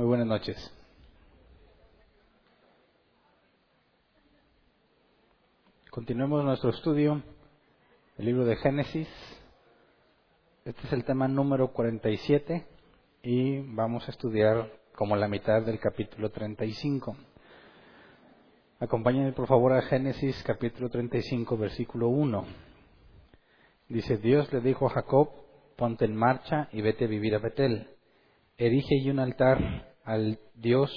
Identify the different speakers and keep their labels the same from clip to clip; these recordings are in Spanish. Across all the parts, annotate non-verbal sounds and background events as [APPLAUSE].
Speaker 1: Muy buenas noches. Continuemos nuestro estudio del libro de Génesis. Este es el tema número 47 y vamos a estudiar como la mitad del capítulo 35. Acompáñenme por favor a Génesis capítulo 35 versículo 1. Dice, Dios le dijo a Jacob, ponte en marcha y vete a vivir a Betel. Erige y un altar al Dios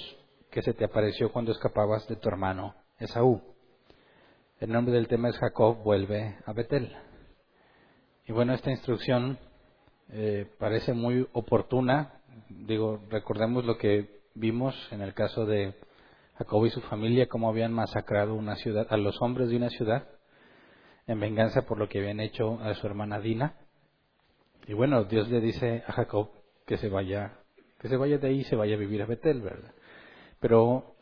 Speaker 1: que se te apareció cuando escapabas de tu hermano Esaú. El nombre del tema es Jacob vuelve a Betel. Y bueno, esta instrucción eh, parece muy oportuna. Digo, recordemos lo que vimos en el caso de Jacob y su familia, cómo habían masacrado una ciudad, a los hombres de una ciudad en venganza por lo que habían hecho a su hermana Dina. Y bueno, Dios le dice a Jacob que se vaya que se vaya de ahí y se vaya a vivir a Betel, ¿verdad? Pero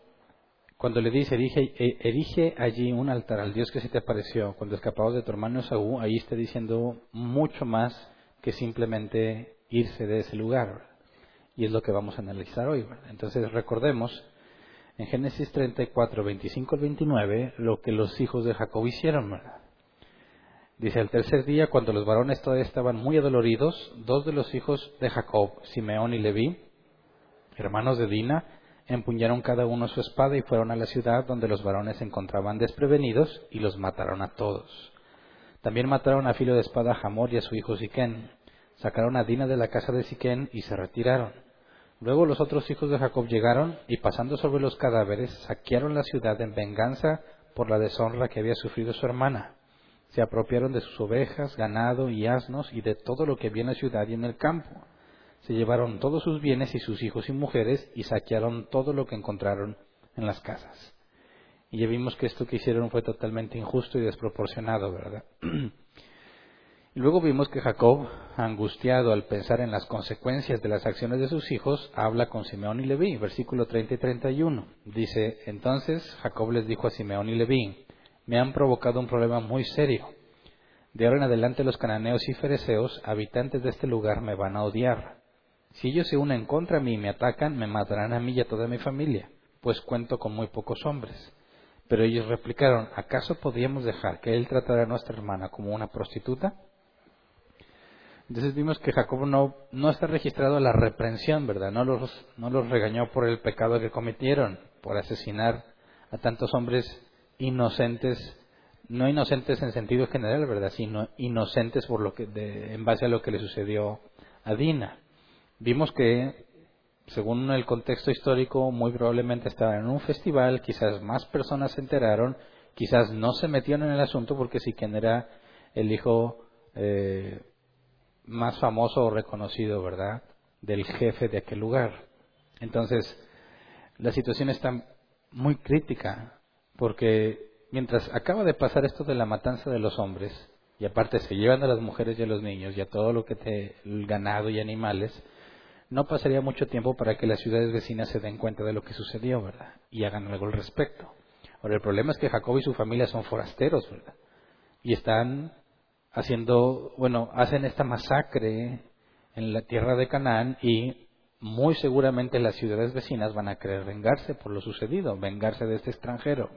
Speaker 1: cuando le dice, erige, erige allí un altar al Dios que se te apareció cuando escapabas de tu hermano Saúl, ahí está diciendo mucho más que simplemente irse de ese lugar. Y es lo que vamos a analizar hoy. ¿verdad? Entonces recordemos en Génesis 34, 25 al 29 lo que los hijos de Jacob hicieron. ¿verdad? Dice, el tercer día, cuando los varones todavía estaban muy adoloridos, dos de los hijos de Jacob, Simeón y Leví, hermanos de Dina, empuñaron cada uno su espada y fueron a la ciudad donde los varones se encontraban desprevenidos y los mataron a todos. También mataron a filo de espada a Hamor y a su hijo Siquén. Sacaron a Dina de la casa de Siquén y se retiraron. Luego los otros hijos de Jacob llegaron y pasando sobre los cadáveres saquearon la ciudad en venganza por la deshonra que había sufrido su hermana. Se apropiaron de sus ovejas, ganado y asnos y de todo lo que había en la ciudad y en el campo se llevaron todos sus bienes y sus hijos y mujeres y saquearon todo lo que encontraron en las casas. Y ya vimos que esto que hicieron fue totalmente injusto y desproporcionado, ¿verdad? [CLEARS THROAT] y luego vimos que Jacob, angustiado al pensar en las consecuencias de las acciones de sus hijos, habla con Simeón y Leví, versículo 30 y 31. Dice, entonces Jacob les dijo a Simeón y Leví, me han provocado un problema muy serio. De ahora en adelante los cananeos y fereceos, habitantes de este lugar, me van a odiar si ellos se unen contra mí y me atacan, me matarán a mí y a toda mi familia, pues cuento con muy pocos hombres. Pero ellos replicaron, ¿acaso podríamos dejar que él tratara a nuestra hermana como una prostituta? Entonces vimos que Jacob no, no está registrado la reprensión, ¿verdad? No los, no los regañó por el pecado que cometieron, por asesinar a tantos hombres inocentes, no inocentes en sentido general, ¿verdad? Sino inocentes por lo que, en base a lo que le sucedió a Dina. Vimos que, según el contexto histórico, muy probablemente estaban en un festival, quizás más personas se enteraron, quizás no se metieron en el asunto porque si quien era el hijo eh, más famoso o reconocido, ¿verdad?, del jefe de aquel lugar. Entonces, la situación está muy crítica porque mientras acaba de pasar esto de la matanza de los hombres, y aparte se llevan a las mujeres y a los niños y a todo lo que te, el ganado y animales, no pasaría mucho tiempo para que las ciudades vecinas se den cuenta de lo que sucedió, ¿verdad? Y hagan algo al respecto. Ahora, el problema es que Jacob y su familia son forasteros, ¿verdad? Y están haciendo, bueno, hacen esta masacre en la tierra de Canaán y muy seguramente las ciudades vecinas van a querer vengarse por lo sucedido, vengarse de este extranjero.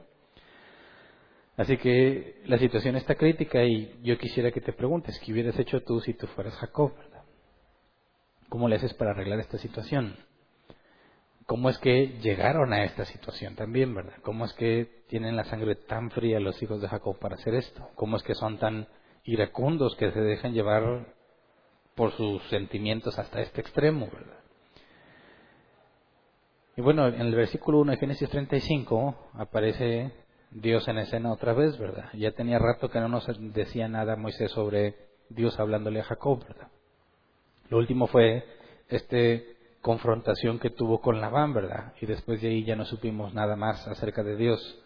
Speaker 1: Así que la situación está crítica y yo quisiera que te preguntes, ¿qué hubieras hecho tú si tú fueras Jacob? ¿Cómo le haces para arreglar esta situación? ¿Cómo es que llegaron a esta situación también, verdad? ¿Cómo es que tienen la sangre tan fría los hijos de Jacob para hacer esto? ¿Cómo es que son tan iracundos que se dejan llevar por sus sentimientos hasta este extremo, verdad? Y bueno, en el versículo 1 de Génesis 35 aparece Dios en escena otra vez, ¿verdad? Ya tenía rato que no nos decía nada Moisés sobre Dios hablándole a Jacob, ¿verdad? Lo último fue esta confrontación que tuvo con Labán, ¿verdad? Y después de ahí ya no supimos nada más acerca de Dios.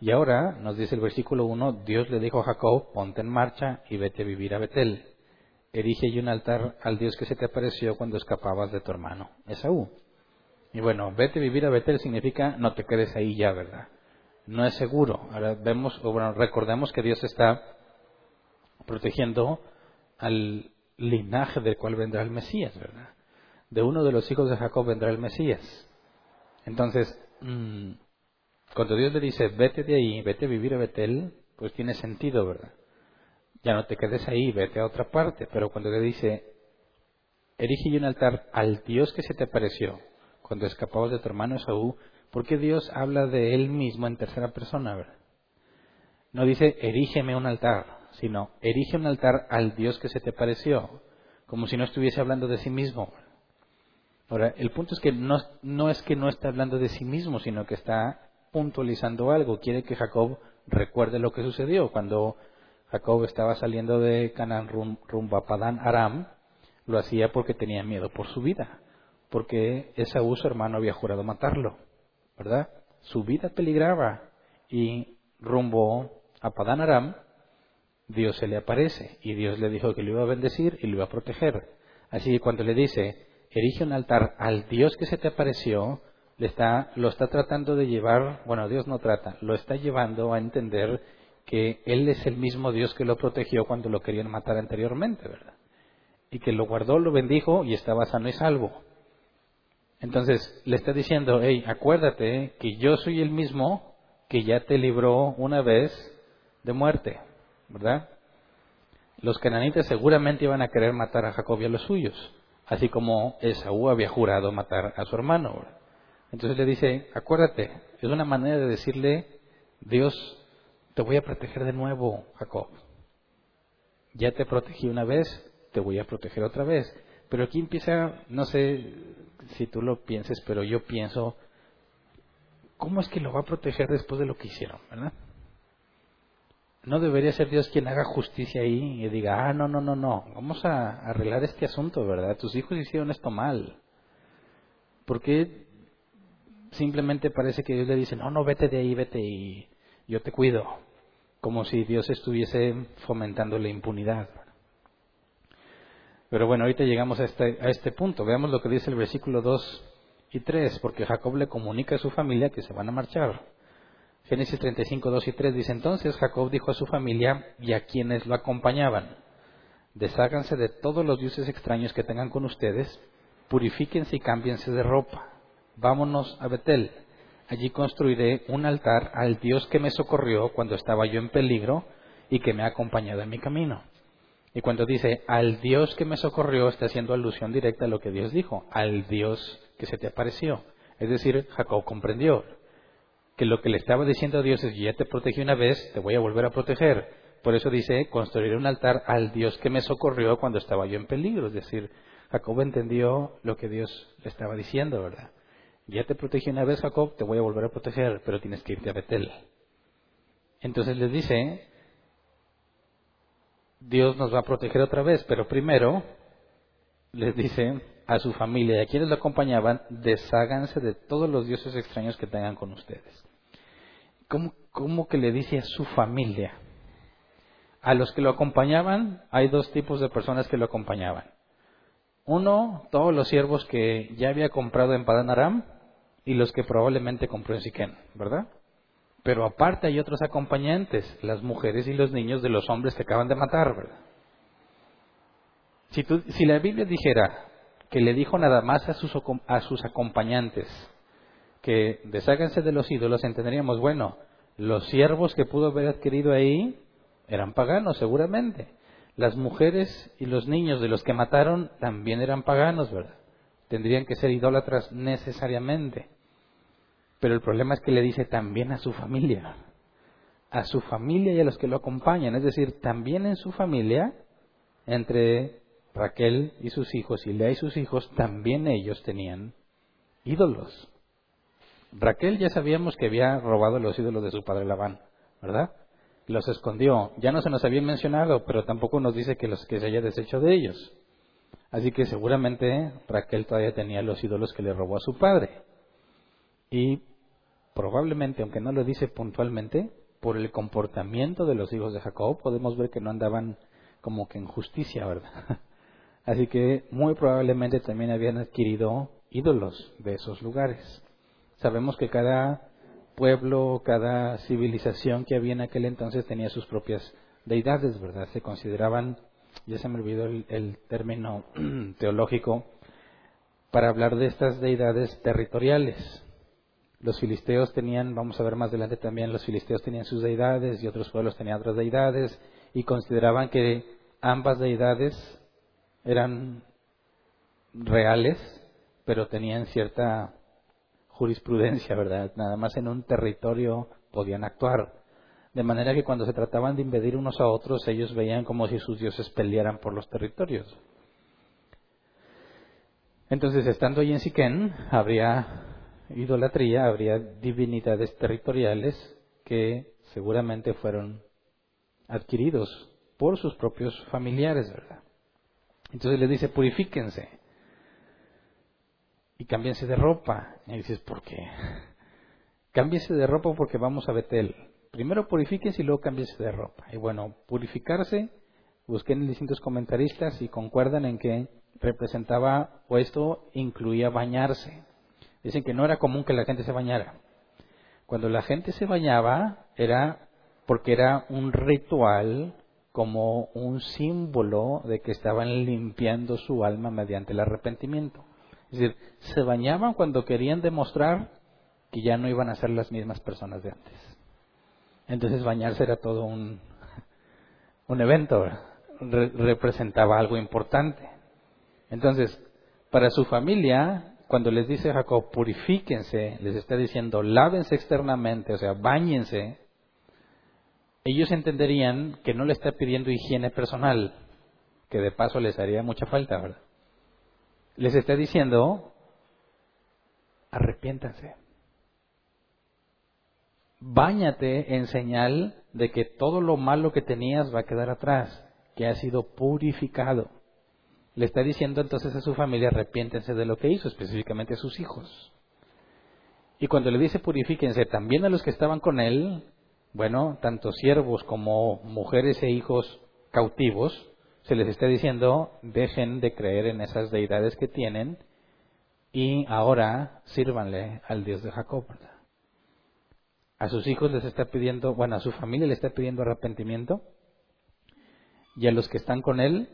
Speaker 1: Y ahora nos dice el versículo 1, Dios le dijo a Jacob, ponte en marcha y vete a vivir a Betel. Erige y un altar al Dios que se te apareció cuando escapabas de tu hermano, Esaú. Y bueno, vete a vivir a Betel significa no te quedes ahí ya, ¿verdad? No es seguro. Ahora vemos, o bueno, recordemos que Dios está protegiendo al, linaje del cual vendrá el Mesías, ¿verdad? De uno de los hijos de Jacob vendrá el Mesías. Entonces, mm, cuando Dios le dice, vete de ahí, vete a vivir a Betel, pues tiene sentido, ¿verdad? Ya no te quedes ahí, vete a otra parte. Pero cuando le dice, erige un altar al Dios que se te apareció cuando escapabas de tu hermano Esaú, ¿por qué Dios habla de él mismo en tercera persona, verdad? No dice, erígeme un altar, sino, erige un altar al Dios que se te pareció, como si no estuviese hablando de sí mismo. Ahora, el punto es que no, no es que no está hablando de sí mismo, sino que está puntualizando algo. Quiere que Jacob recuerde lo que sucedió cuando Jacob estaba saliendo de Canaán rumbo a Padán Aram. Lo hacía porque tenía miedo por su vida, porque Esaú, su hermano, había jurado matarlo, ¿verdad? Su vida peligraba y rumbo a Padán Aram, Dios se le aparece y Dios le dijo que lo iba a bendecir y lo iba a proteger. Así que cuando le dice, erige un altar al Dios que se te apareció, le está, lo está tratando de llevar, bueno, Dios no trata, lo está llevando a entender que Él es el mismo Dios que lo protegió cuando lo querían matar anteriormente, ¿verdad? Y que lo guardó, lo bendijo y estaba sano y salvo. Entonces le está diciendo, hey, acuérdate que yo soy el mismo que ya te libró una vez de muerte, ¿verdad? Los cananitas seguramente iban a querer matar a Jacob y a los suyos, así como Esaú había jurado matar a su hermano. Entonces le dice, acuérdate, es una manera de decirle, Dios, te voy a proteger de nuevo, Jacob. Ya te protegí una vez, te voy a proteger otra vez. Pero aquí empieza, no sé si tú lo pienses, pero yo pienso, ¿cómo es que lo va a proteger después de lo que hicieron, verdad? No debería ser Dios quien haga justicia ahí y diga, ah, no, no, no, no, vamos a arreglar este asunto, ¿verdad? Tus hijos hicieron esto mal. ¿Por qué simplemente parece que Dios le dice, no, no, vete de ahí, vete y yo te cuido? Como si Dios estuviese fomentando la impunidad. Pero bueno, ahorita llegamos a este, a este punto. Veamos lo que dice el versículo 2 y 3, porque Jacob le comunica a su familia que se van a marchar. Génesis 35, 2 y 3 dice, entonces Jacob dijo a su familia y a quienes lo acompañaban, desháganse de todos los dioses extraños que tengan con ustedes, purifíquense y cámbiense de ropa. Vámonos a Betel. Allí construiré un altar al Dios que me socorrió cuando estaba yo en peligro y que me ha acompañado en mi camino. Y cuando dice al Dios que me socorrió, está haciendo alusión directa a lo que Dios dijo, al Dios que se te apareció. Es decir, Jacob comprendió, que lo que le estaba diciendo a Dios es, ya te protegí una vez, te voy a volver a proteger. Por eso dice, construiré un altar al Dios que me socorrió cuando estaba yo en peligro. Es decir, Jacob entendió lo que Dios le estaba diciendo, ¿verdad? Ya te protegí una vez, Jacob, te voy a volver a proteger, pero tienes que irte a Betel. Entonces les dice, Dios nos va a proteger otra vez, pero primero les dice a su familia y a quienes lo acompañaban, desháganse de todos los dioses extraños que tengan con ustedes. ¿Cómo, que le dice a su familia? A los que lo acompañaban, hay dos tipos de personas que lo acompañaban. Uno, todos los siervos que ya había comprado en Padan Aram y los que probablemente compró en Siquén, ¿verdad? Pero aparte hay otros acompañantes, las mujeres y los niños de los hombres que acaban de matar, ¿verdad? Si, si la Biblia dijera que le dijo nada más a sus, a sus acompañantes, que desháganse de los ídolos, entenderíamos, bueno, los siervos que pudo haber adquirido ahí eran paganos, seguramente. Las mujeres y los niños de los que mataron también eran paganos, ¿verdad? Tendrían que ser idólatras necesariamente. Pero el problema es que le dice también a su familia, a su familia y a los que lo acompañan, es decir, también en su familia, entre Raquel y sus hijos y Lea y sus hijos, también ellos tenían ídolos. Raquel ya sabíamos que había robado los ídolos de su padre Labán, ¿verdad? Los escondió. Ya no se nos había mencionado, pero tampoco nos dice que, los, que se haya deshecho de ellos. Así que seguramente Raquel todavía tenía los ídolos que le robó a su padre. Y probablemente, aunque no lo dice puntualmente, por el comportamiento de los hijos de Jacob, podemos ver que no andaban como que en justicia, ¿verdad? [LAUGHS] Así que muy probablemente también habían adquirido ídolos de esos lugares. Sabemos que cada pueblo, cada civilización que había en aquel entonces tenía sus propias deidades, ¿verdad? Se consideraban, ya se me olvidó el, término [CLEARS THROAT] teológico, para hablar de estas deidades territoriales. Los filisteos tenían, vamos a ver más adelante también, los filisteos tenían sus deidades y otros pueblos tenían otras deidades y consideraban que ambas deidades eran reales, pero tenían cierta jurisprudencia, ¿verdad? Nada más en un territorio podían actuar. De manera que cuando se trataban de invadir unos a otros, ellos veían como si sus dioses pelearan por los territorios. Entonces, estando allí en Siquén, habría idolatría, habría divinidades territoriales que seguramente fueron adquiridos por sus propios familiares, ¿verdad? Entonces le dice, purifíquense y cámbiense de ropa. Y dices, ¿por qué? [LAUGHS] Cámbiense de ropa porque vamos a Betel. Primero purifíquense y luego cámbiense de ropa. Y bueno, purificarse, busquen en distintos comentaristas y concuerdan en que representaba o esto incluía bañarse. Dicen que no era común que la gente se bañara. Cuando la gente se bañaba era porque era un ritual como un símbolo de que estaban limpiando su alma mediante el arrepentimiento. Es decir, se bañaban cuando querían demostrar que ya no iban a ser las mismas personas de antes. Entonces bañarse era todo un, un evento, representaba algo importante. Entonces, para su familia, cuando les dice Jacob, purifíquense, les está diciendo, lávense externamente, o sea, bañense, ellos entenderían que no le está pidiendo higiene personal, que de paso les haría mucha falta, ¿verdad? Les está diciendo, arrepiéntanse. Báñate en señal de que todo lo malo que tenías va a quedar atrás, que ha sido purificado. Le está diciendo entonces a su familia, arrepiéntense de lo que hizo, específicamente a sus hijos. Y cuando le dice purifíquense también a los que estaban con él, bueno, tanto siervos como mujeres e hijos cautivos, se les está diciendo, dejen de creer en esas deidades que tienen y ahora sírvanle al Dios de Jacob. A sus hijos les está pidiendo, bueno, a su familia le está pidiendo arrepentimiento y a los que están con él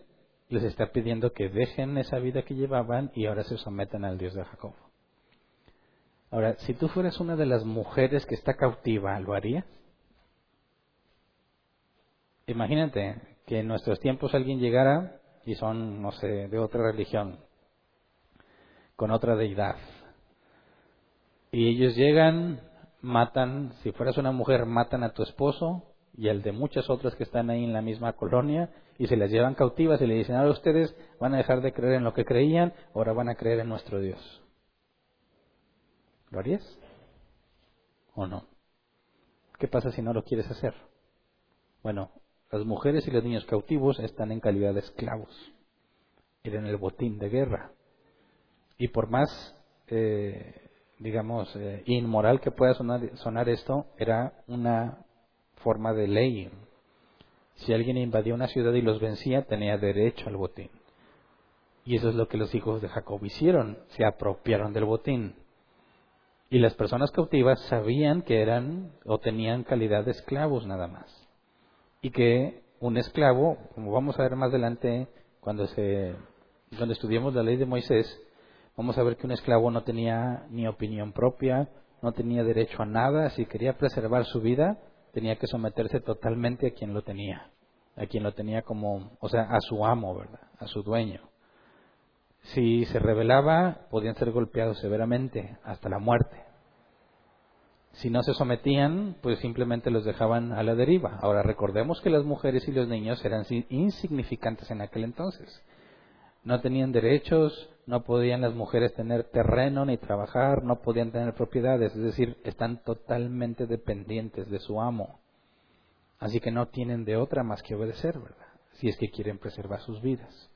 Speaker 1: les está pidiendo que dejen esa vida que llevaban y ahora se sometan al Dios de Jacob. Ahora, si tú fueras una de las mujeres que está cautiva, ¿lo harías? Imagínate que en nuestros tiempos alguien llegara y son, no sé, de otra religión, con otra deidad. Y ellos llegan, matan, si fueras una mujer, matan a tu esposo y al de muchas otras que están ahí en la misma colonia y se las llevan cautivas y le dicen, ahora ustedes van a dejar de creer en lo que creían, ahora van a creer en nuestro Dios. ¿Lo harías? ¿O no? ¿Qué pasa si no lo quieres hacer? Bueno, las mujeres y los niños cautivos están en calidad de esclavos. Eran el botín de guerra. Y por más, eh, digamos, eh, inmoral que pueda sonar, sonar esto, era una forma de ley. Si alguien invadía una ciudad y los vencía, tenía derecho al botín. Y eso es lo que los hijos de Jacob hicieron, se apropiaron del botín. Y las personas cautivas sabían que eran o tenían calidad de esclavos nada más y que un esclavo, como vamos a ver más adelante cuando se cuando estudiemos la ley de Moisés, vamos a ver que un esclavo no tenía ni opinión propia, no tenía derecho a nada, si quería preservar su vida, tenía que someterse totalmente a quien lo tenía, a quien lo tenía como, o sea, a su amo, ¿verdad? A su dueño. Si se rebelaba, podían ser golpeados severamente hasta la muerte. Si no se sometían, pues simplemente los dejaban a la deriva. Ahora recordemos que las mujeres y los niños eran insignificantes en aquel entonces. No tenían derechos, no podían las mujeres tener terreno ni trabajar, no podían tener propiedades, es decir, están totalmente dependientes de su amo. Así que no tienen de otra más que obedecer, ¿verdad? Si es que quieren preservar sus vidas.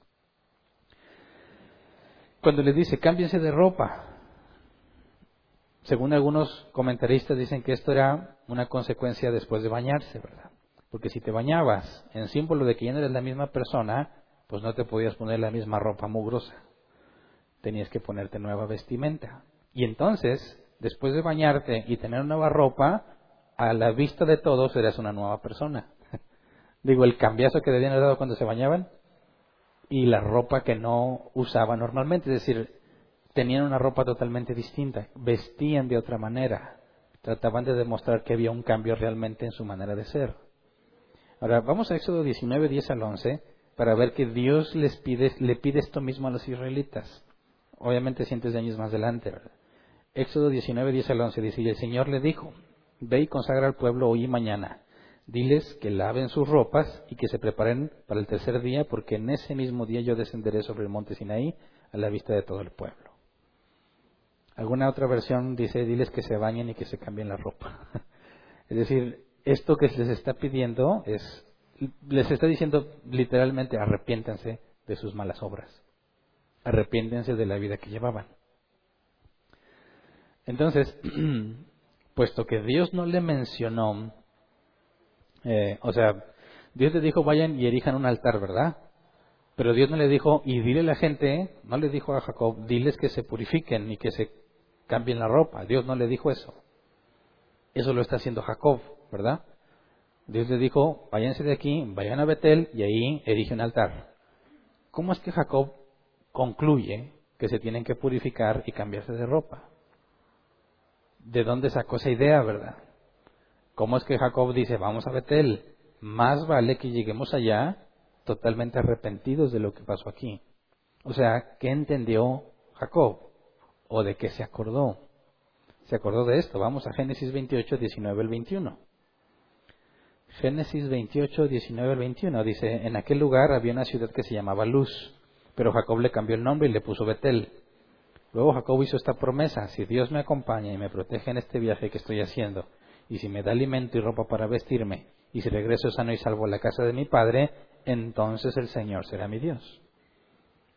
Speaker 1: Cuando les dice, cámbiense de ropa, según algunos comentaristas dicen que esto era una consecuencia después de bañarse, ¿verdad? Porque si te bañabas en símbolo de que ya no eres la misma persona, pues no te podías poner la misma ropa mugrosa. Tenías que ponerte nueva vestimenta. Y entonces, después de bañarte y tener nueva ropa, a la vista de todos eras una nueva persona. [LAUGHS] Digo, el cambiazo que debían haber dado cuando se bañaban y la ropa que no usaba normalmente. Es decir, tenían una ropa totalmente distinta, vestían de otra manera, trataban de demostrar que había un cambio realmente en su manera de ser. Ahora, vamos a Éxodo 19, 10 al 11, para ver que Dios les pide, le pide esto mismo a los israelitas. Obviamente cientos de años más adelante. Éxodo 19, 10 al 11 dice, y el Señor le dijo, ve y consagra al pueblo hoy y mañana. Diles que laven sus ropas y que se preparen para el tercer día, porque en ese mismo día yo descenderé sobre el monte Sinaí a la vista de todo el pueblo. Alguna otra versión dice, diles que se bañen y que se cambien la ropa. [LAUGHS] es decir, esto que les está pidiendo es, les está diciendo literalmente, arrepiéntanse de sus malas obras. Arrepiéntense de la vida que llevaban. Entonces, [CLEARS THROAT] puesto que Dios no le mencionó, eh, o sea, Dios le dijo vayan y erijan un altar, ¿verdad? Pero Dios no le dijo, y dile a la gente, no le dijo a Jacob, diles que se purifiquen y que se cambien la ropa. Dios no le dijo eso. Eso lo está haciendo Jacob, ¿verdad? Dios le dijo, váyanse de aquí, vayan a Betel y ahí erige un altar. ¿Cómo es que Jacob concluye que se tienen que purificar y cambiarse de ropa? ¿De dónde sacó esa idea, verdad? ¿Cómo es que Jacob dice, vamos a Betel? Más vale que lleguemos allá totalmente arrepentidos de lo que pasó aquí. O sea, ¿qué entendió Jacob? ¿O de qué se acordó? Se acordó de esto. Vamos a Génesis 28, 19 al 21. Génesis 28, 19 al 21 dice, en aquel lugar había una ciudad que se llamaba Luz, pero Jacob le cambió el nombre y le puso Betel. Luego Jacob hizo esta promesa, si Dios me acompaña y me protege en este viaje que estoy haciendo, y si me da alimento y ropa para vestirme, y si regreso sano y salvo a la casa de mi padre, entonces el Señor será mi Dios.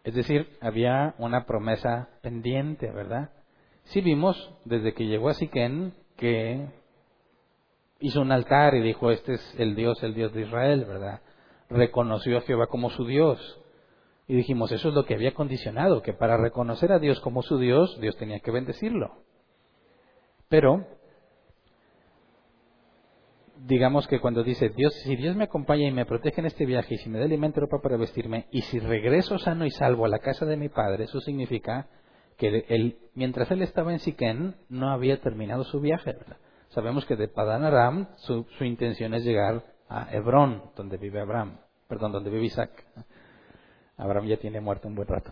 Speaker 1: Es decir, había una promesa pendiente, ¿verdad? Sí vimos desde que llegó a Siquén que hizo un altar y dijo, este es el Dios, el Dios de Israel, ¿verdad? Reconoció a Jehová como su Dios. Y dijimos, eso es lo que había condicionado, que para reconocer a Dios como su Dios, Dios tenía que bendecirlo. Pero digamos que cuando dice, Dios, si Dios me acompaña y me protege en este viaje, y si me da alimento y ropa para vestirme, y si regreso sano y salvo a la casa de mi padre, eso significa que él, mientras él estaba en Siquén, no había terminado su viaje. Sabemos que de Padán Aram su, su, intención es llegar a Hebrón, donde vive Abraham, perdón, donde vive Isaac. Abraham ya tiene muerto un buen rato.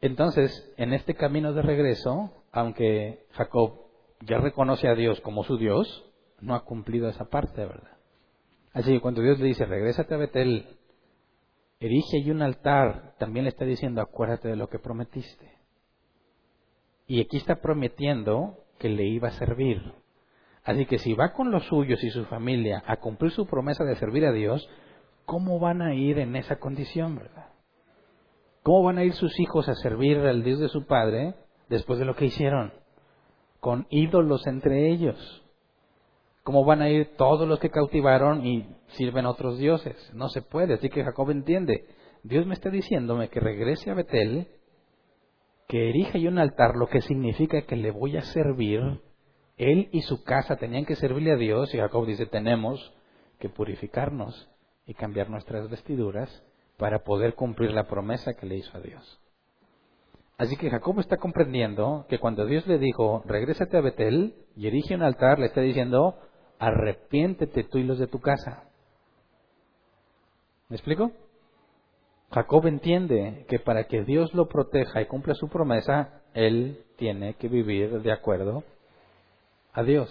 Speaker 1: Entonces, en este camino de regreso, aunque Jacob ya reconoce a Dios como su Dios, no ha cumplido esa parte, ¿verdad? Así que cuando Dios le dice, regrésate a Betel, erige allí un altar, también le está diciendo, acuérdate de lo que prometiste. Y aquí está prometiendo que le iba a servir. Así que si va con los suyos y su familia a cumplir su promesa de servir a Dios, ¿cómo van a ir en esa condición, verdad? ¿Cómo van a ir sus hijos a servir al Dios de su padre después de lo que hicieron? Con ídolos entre ellos. ¿Cómo van a ir todos los que cautivaron y sirven a otros dioses? No se puede. Así que Jacob entiende. Dios me está diciéndome que regrese a Betel, que erija yo un altar, lo que significa que le voy a servir. Él y su casa tenían que servirle a Dios y Jacob dice, tenemos que purificarnos y cambiar nuestras vestiduras para poder cumplir la promesa que le hizo a Dios. Así que Jacob está comprendiendo que cuando Dios le dijo, regrésate a Betel y erige un altar, le está diciendo, arrepiéntete tú y los de tu casa. ¿Me explico? Jacob entiende que para que Dios lo proteja y cumpla su promesa, él tiene que vivir de acuerdo a Dios.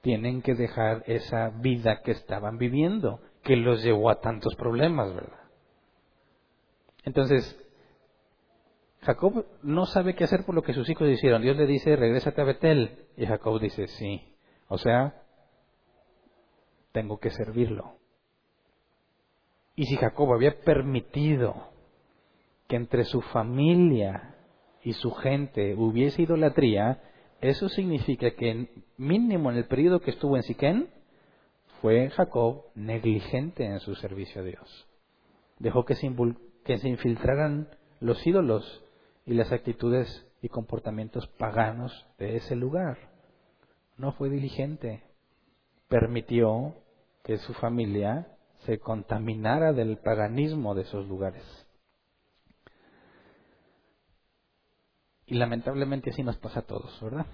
Speaker 1: Tienen que dejar esa vida que estaban viviendo, que los llevó a tantos problemas, ¿verdad? Entonces, Jacob no sabe qué hacer por lo que sus hijos hicieron. Dios le dice, regrésate a Betel. Y Jacob dice, sí. O sea, tengo que servirlo. Y si Jacob había permitido que entre su familia y su gente hubiese idolatría, eso significa que mínimo en el periodo que estuvo en Siquén, fue Jacob negligente en su servicio a Dios. Dejó que se, que se infiltraran los ídolos y las actitudes y comportamientos paganos de ese lugar. No fue diligente. Permitió que su familia se contaminara del paganismo de esos lugares. Y lamentablemente así nos pasa a todos, ¿verdad?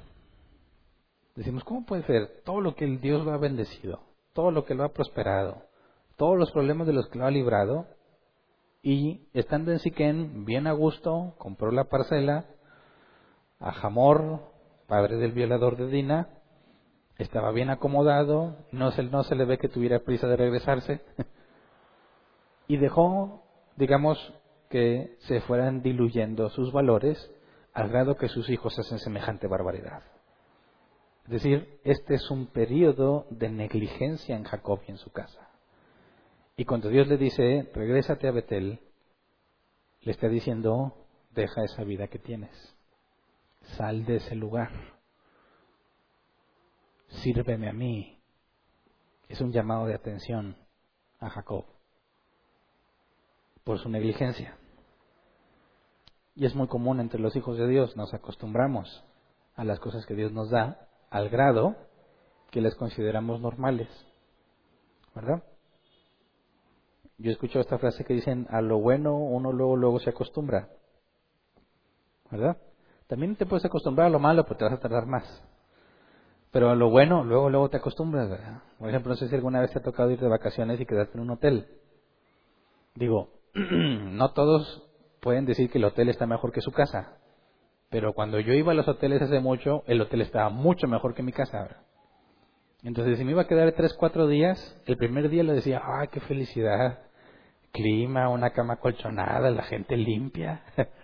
Speaker 1: Decimos, ¿cómo puede ser? Todo lo que el Dios lo ha bendecido, todo lo que lo ha prosperado, todos los problemas de los que lo ha librado, y estando en Siquén, bien a gusto, compró la parcela, a Jamor, padre del violador de Dina, estaba bien acomodado, no se, no se le ve que tuviera prisa de regresarse, [LAUGHS] y dejó, digamos, que se fueran diluyendo sus valores al grado que sus hijos hacen semejante barbaridad. Es decir, este es un periodo de negligencia en Jacob y en su casa. Y cuando Dios le dice, regrésate a Betel, le está diciendo, deja esa vida que tienes, sal de ese lugar, sírveme a mí. Es un llamado de atención a Jacob por su negligencia. Y es muy común entre los hijos de Dios, nos acostumbramos a las cosas que Dios nos da al grado que les consideramos normales. ¿Verdad? Yo escucho esta frase que dicen, a lo bueno uno luego, luego se acostumbra. ¿Verdad? También te puedes acostumbrar a lo malo, pero te vas a tardar más. Pero lo bueno, luego, luego te acostumbras. ¿verdad? Por ejemplo, no sé si alguna vez te ha tocado ir de vacaciones y quedarte en un hotel. Digo, [CLEARS THROAT] no todos pueden decir que el hotel está mejor que su casa. Pero cuando yo iba a los hoteles hace mucho, el hotel estaba mucho mejor que mi casa ahora. Entonces, si me iba a quedar tres, cuatro días, el primer día le decía, ¡ay, qué felicidad! clima, una cama colchonada, la gente limpia. [LAUGHS]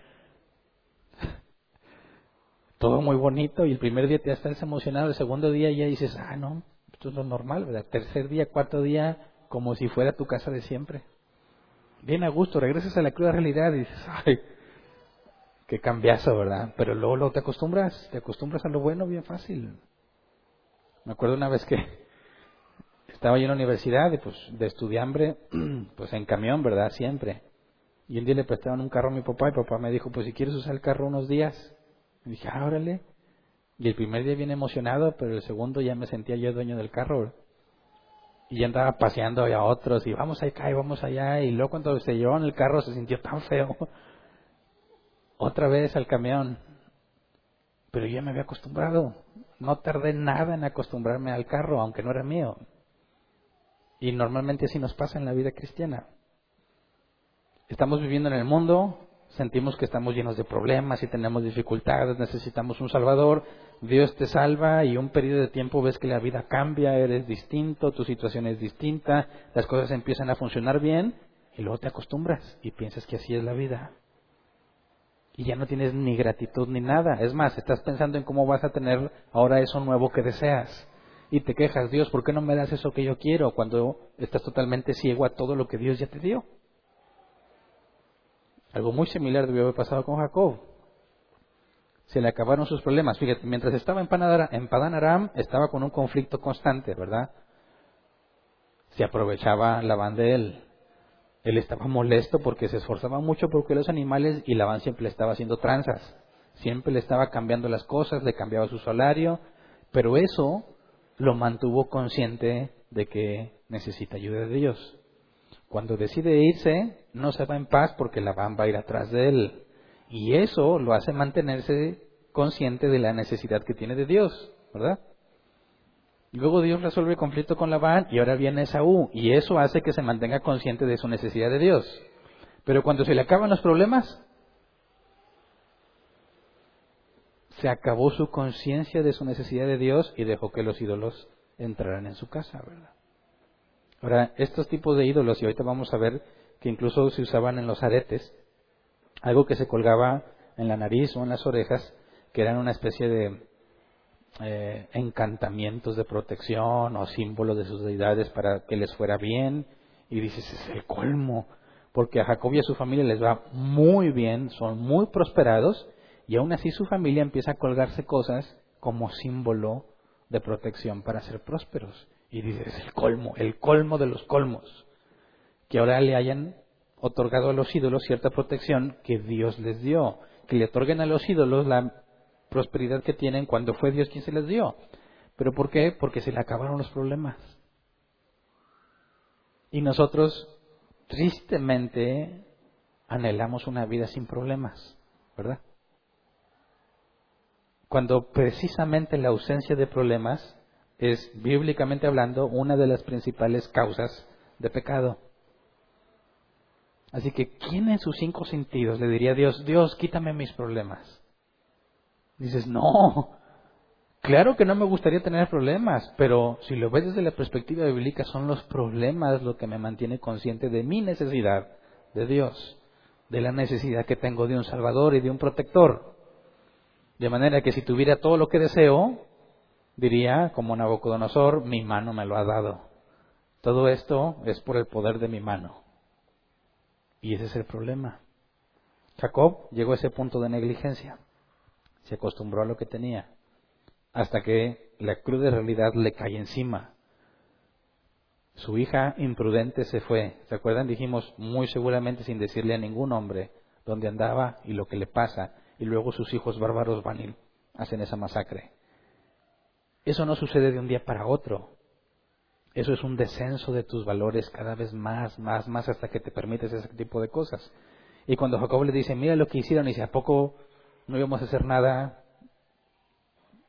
Speaker 1: Todo muy bonito y el primer día te estás emocionado, el segundo día ya dices, ah, no, esto es lo normal, ¿verdad? Tercer día, cuarto día, como si fuera tu casa de siempre. Bien a gusto, regresas a la cruda realidad y dices, ay, qué cambiazo, ¿verdad? Pero luego, luego te acostumbras, te acostumbras a lo bueno bien fácil. Me acuerdo una vez que estaba yo en la universidad y pues de estudiambre, [CLEARS THROAT] pues en camión, ¿verdad? Siempre. Y un día le prestaban un carro a mi papá y papá me dijo, pues si quieres usar el carro unos días. Y dije, ah. Y el primer día bien emocionado, pero el segundo ya me sentía yo dueño del carro. Y ya andaba paseando a otros y vamos acá y vamos allá. Y luego cuando se llevó en el carro se sintió tan feo. [LAUGHS] Otra vez al camión. Pero ya me había acostumbrado. No tardé nada en acostumbrarme al carro, aunque no era mío. Y normalmente así nos pasa en la vida cristiana. Estamos viviendo en el mundo, sentimos que estamos llenos de problemas y tenemos dificultades, necesitamos un Salvador, Dios te salva y un periodo de tiempo ves que la vida cambia, eres distinto, tu situación es distinta, las cosas empiezan a funcionar bien y luego te acostumbras y piensas que así es la vida. Y ya no tienes ni gratitud ni nada. Es más, estás pensando en cómo vas a tener ahora eso nuevo que deseas y te quejas, Dios, ¿por qué no me das eso que yo quiero cuando estás totalmente ciego a todo lo que Dios ya te dio? Algo muy similar debió haber pasado con Jacob. Se le acabaron sus problemas. Fíjate, mientras estaba en, Padan Aram, estaba con un conflicto constante, ¿verdad? Se aprovechaba Labán de él. Él estaba molesto porque se esforzaba mucho porque los animales y Labán siempre le estaba haciendo tranzas. Siempre le estaba cambiando las cosas, le cambiaba su salario, pero eso lo mantuvo consciente de que necesita ayuda de Dios. Cuando decide irse, no se va en paz porque Labán va a ir atrás de él. Y eso lo hace mantenerse consciente de la necesidad que tiene de Dios, ¿verdad? Luego Dios resuelve el conflicto con Labán y ahora viene Esaú. Y eso hace que se mantenga consciente de su necesidad de Dios. Pero cuando se le acaban los problemas, se acabó su conciencia de su necesidad de Dios y dejó que los ídolos entraran en su casa, ¿verdad? Ahora, estos tipos de ídolos, y ahorita vamos a ver que incluso se usaban en los aretes, algo que se colgaba en la nariz o en las orejas, que eran una especie de eh, encantamientos de protección o símbolos de sus deidades para que les fuera bien. Y dices, es el colmo, porque a Jacob y a su familia les va muy bien, son muy prosperados, y aún así su familia empieza a colgarse cosas como símbolo de protección para ser prósperos. Y dices, el colmo, el colmo de los colmos. Que ahora le hayan otorgado a los ídolos cierta protección que Dios les dio. Que le otorguen a los ídolos la prosperidad que tienen cuando fue Dios quien se les dio. ¿Pero por qué? Porque se le acabaron los problemas. Y nosotros, tristemente, anhelamos una vida sin problemas, ¿verdad? cuando precisamente la ausencia de problemas es, bíblicamente hablando, una de las principales causas de pecado. Así que, ¿quién en sus cinco sentidos le diría a Dios, Dios, quítame mis problemas? Dices, no, claro que no me gustaría tener problemas, pero si lo ves desde la perspectiva bíblica, son los problemas lo que me mantiene consciente de mi necesidad de Dios, de la necesidad que tengo de un Salvador y de un protector. De manera que si tuviera todo lo que deseo, diría, como Nabucodonosor, mi mano me lo ha dado. Todo esto es por el poder de mi mano. Y ese es el problema. Jacob llegó a ese punto de negligencia. Se acostumbró a lo que tenía. Hasta que la cruda realidad le cae encima. Su hija imprudente se fue. ¿Se acuerdan? Dijimos muy seguramente sin decirle a ningún hombre dónde andaba y lo que le pasa. Y luego sus hijos bárbaros van y hacen esa masacre. Eso no sucede de un día para otro. Eso es un descenso de tus valores cada vez más, más, más hasta que te permites ese tipo de cosas. Y cuando Jacob le dice, mira lo que hicieron, y dice, ¿a poco no íbamos a hacer nada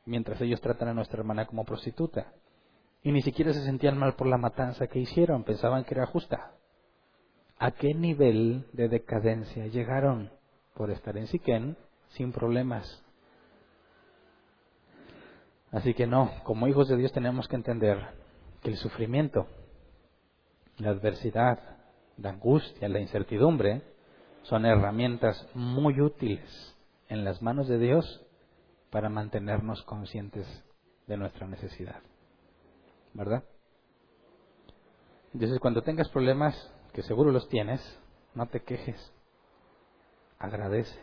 Speaker 1: mientras ellos tratan a nuestra hermana como prostituta? Y ni siquiera se sentían mal por la matanza que hicieron, pensaban que era justa. ¿A qué nivel de decadencia llegaron por estar en Siquén sin problemas? Así que no, como hijos de Dios tenemos que entender que el sufrimiento, la adversidad, la angustia, la incertidumbre son herramientas muy útiles en las manos de Dios para mantenernos conscientes de nuestra necesidad. ¿Verdad? Entonces, cuando tengas problemas, que seguro los tienes, no te quejes. Agradece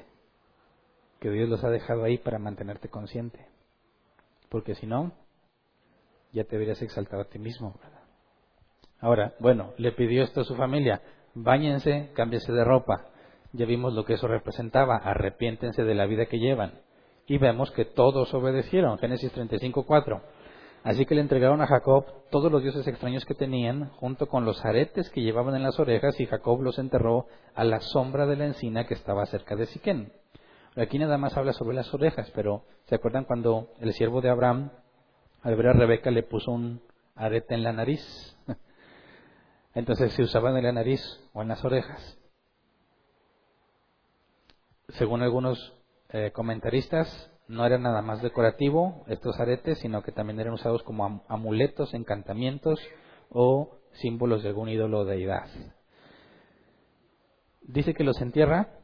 Speaker 1: que Dios los ha dejado ahí para mantenerte consciente. Porque si no, ya te verías exaltado a ti mismo. Ahora, bueno, le pidió esto a su familia, báñense, cámbiense de ropa. Ya vimos lo que eso representaba, arrepiéntense de la vida que llevan. Y vemos que todos obedecieron, Génesis 35.4. Así que le entregaron a Jacob todos los dioses extraños que tenían, junto con los aretes que llevaban en las orejas, y Jacob los enterró a la sombra de la encina que estaba cerca de Siquén. Aquí nada más habla sobre las orejas, pero ¿se acuerdan cuando el siervo de Abraham al ver a Rebeca le puso un arete en la nariz. [LAUGHS] Entonces se usaban en la nariz o en las orejas. Según algunos eh, comentaristas, no era nada más decorativo estos aretes, sino que también eran usados como amuletos, encantamientos o símbolos de algún ídolo o deidad. Dice que los entierra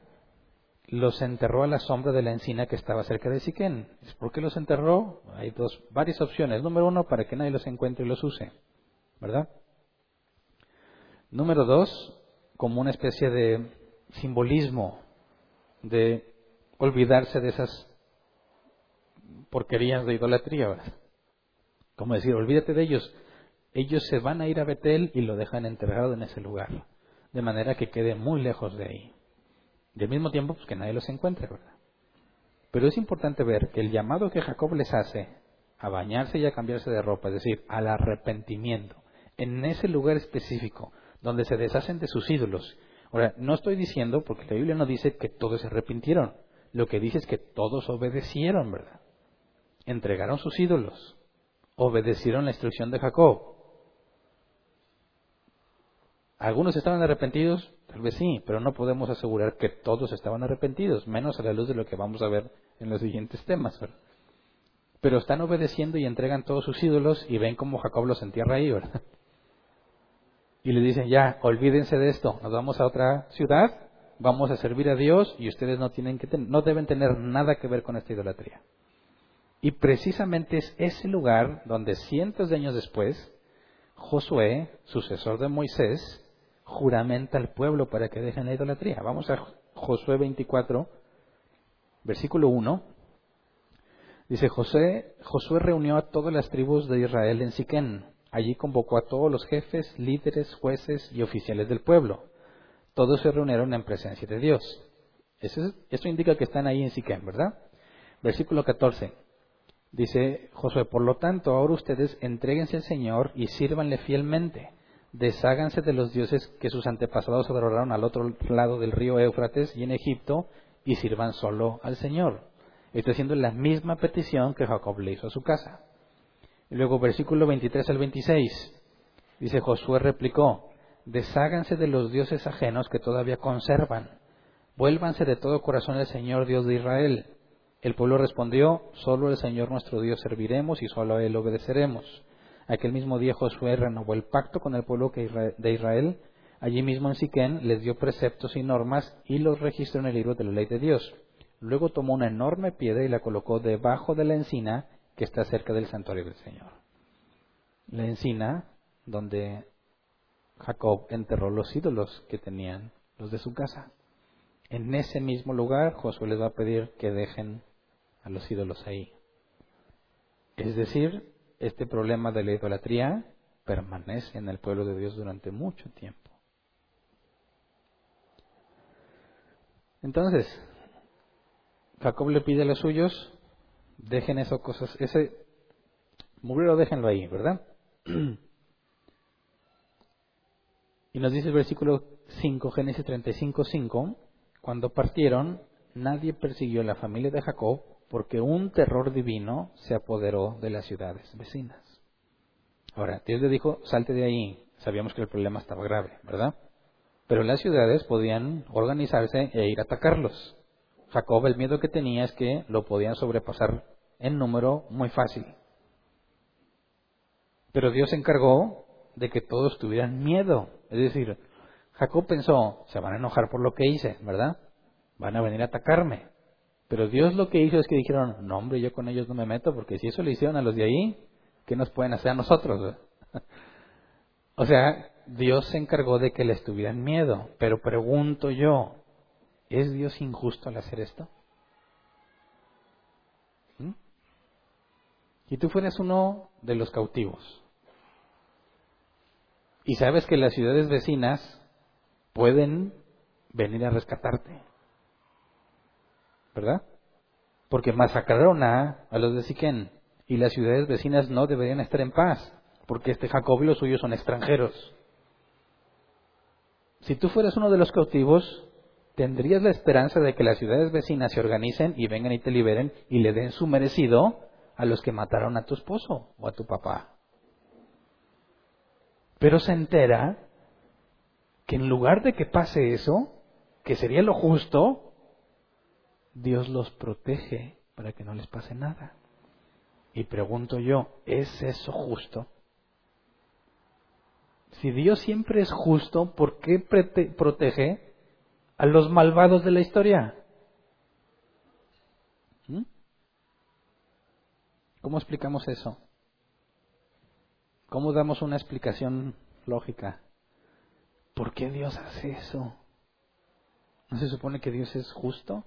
Speaker 1: los enterró a la sombra de la encina que estaba cerca de Siquén. ¿Por qué los enterró? Hay dos, varias opciones. Número uno, para que nadie los encuentre y los use, ¿verdad? Número dos, como una especie de simbolismo de olvidarse de esas porquerías de idolatría, ¿verdad? Como decir, olvídate de ellos. Ellos se van a ir a Betel y lo dejan enterrado en ese lugar, de manera que quede muy lejos de ahí. Y al mismo tiempo, pues que nadie los encuentre, ¿verdad? Pero es importante ver que el llamado que Jacob les hace a bañarse y a cambiarse de ropa, es decir, al arrepentimiento, en ese lugar específico, donde se deshacen de sus ídolos. Ahora, no estoy diciendo, porque la Biblia no dice que todos se arrepintieron, lo que dice es que todos obedecieron, ¿verdad? Entregaron sus ídolos, obedecieron la instrucción de Jacob. Algunos estaban arrepentidos, Tal vez sí, pero no podemos asegurar que todos estaban arrepentidos, menos a la luz de lo que vamos a ver en los siguientes temas. Pero están obedeciendo y entregan todos sus ídolos y ven cómo Jacob los entierra ahí, ¿verdad? Y le dicen, ya, olvídense de esto, nos vamos a otra ciudad, vamos a servir a Dios y ustedes no, tienen que no deben tener nada que ver con esta idolatría. Y precisamente es ese lugar donde cientos de años después, Josué, sucesor de Moisés, juramenta al pueblo para que dejen la idolatría. Vamos a Josué 24, versículo 1. Dice José, Josué reunió a todas las tribus de Israel en Siquén. Allí convocó a todos los jefes, líderes, jueces y oficiales del pueblo. Todos se reunieron en presencia de Dios. Eso, eso indica que están ahí en Siquén, ¿verdad? Versículo 14. Dice Josué, por lo tanto, ahora ustedes entreguense al Señor y sírvanle fielmente desháganse de los dioses que sus antepasados adoraron al otro lado del río Éufrates y en Egipto y sirvan solo al Señor. Está haciendo la misma petición que Jacob le hizo a su casa. Y luego versículo 23 al 26. Dice Josué replicó, desháganse de los dioses ajenos que todavía conservan. Vuélvanse de todo corazón al Señor Dios de Israel. El pueblo respondió, solo el Señor nuestro Dios serviremos y solo a Él obedeceremos. Aquel mismo día Josué renovó el pacto con el pueblo de Israel. Allí mismo en Siquén les dio preceptos y normas y los registró en el libro de la ley de Dios. Luego tomó una enorme piedra y la colocó debajo de la encina que está cerca del santuario del Señor. La encina donde Jacob enterró los ídolos que tenían los de su casa. En ese mismo lugar Josué les va a pedir que dejen a los ídolos ahí. Es decir, este problema de la idolatría permanece en el pueblo de Dios durante mucho tiempo. Entonces, Jacob le pide a los suyos, dejen esas cosas, ese murero déjenlo ahí, ¿verdad? [CLEARS THROAT] Y nos dice el versículo 5, Génesis 35, 5, cuando partieron, nadie persiguió a la familia de Jacob porque un terror divino se apoderó de las ciudades vecinas. Ahora, Dios le dijo, salte de ahí. Sabíamos que el problema estaba grave, ¿verdad? Pero las ciudades podían organizarse e ir a atacarlos. Jacob el miedo que tenía es que lo podían sobrepasar en número muy fácil. Pero Dios se encargó de que todos tuvieran miedo. Es decir, Jacob pensó, se van a enojar por lo que hice, ¿verdad? Van a venir a atacarme. Pero Dios lo que hizo es que dijeron, no hombre, yo con ellos no me meto, porque si eso le hicieron a los de ahí, ¿qué nos pueden hacer a nosotros? [LAUGHS] o sea, Dios se encargó de que les tuvieran miedo. Pero pregunto yo, ¿es Dios injusto al hacer esto? ¿Mm? Si tú fueras uno de los cautivos, y sabes que las ciudades vecinas pueden venir a rescatarte. ¿Verdad? Porque masacraron a, a los de Siquén y las ciudades vecinas no deberían estar en paz, porque este Jacob y los suyos son extranjeros. Si tú fueras uno de los cautivos, tendrías la esperanza de que las ciudades vecinas se organicen y vengan y te liberen y le den su merecido a los que mataron a tu esposo o a tu papá. Pero se entera que en lugar de que pase eso, que sería lo justo, Dios los protege para que no les pase nada. Y pregunto yo, ¿es eso justo? Si Dios siempre es justo, ¿por qué protege a los malvados de la historia? ¿Mm? ¿Cómo explicamos eso? ¿Cómo damos una explicación lógica? ¿Por qué Dios hace eso? ¿No se supone que Dios es justo?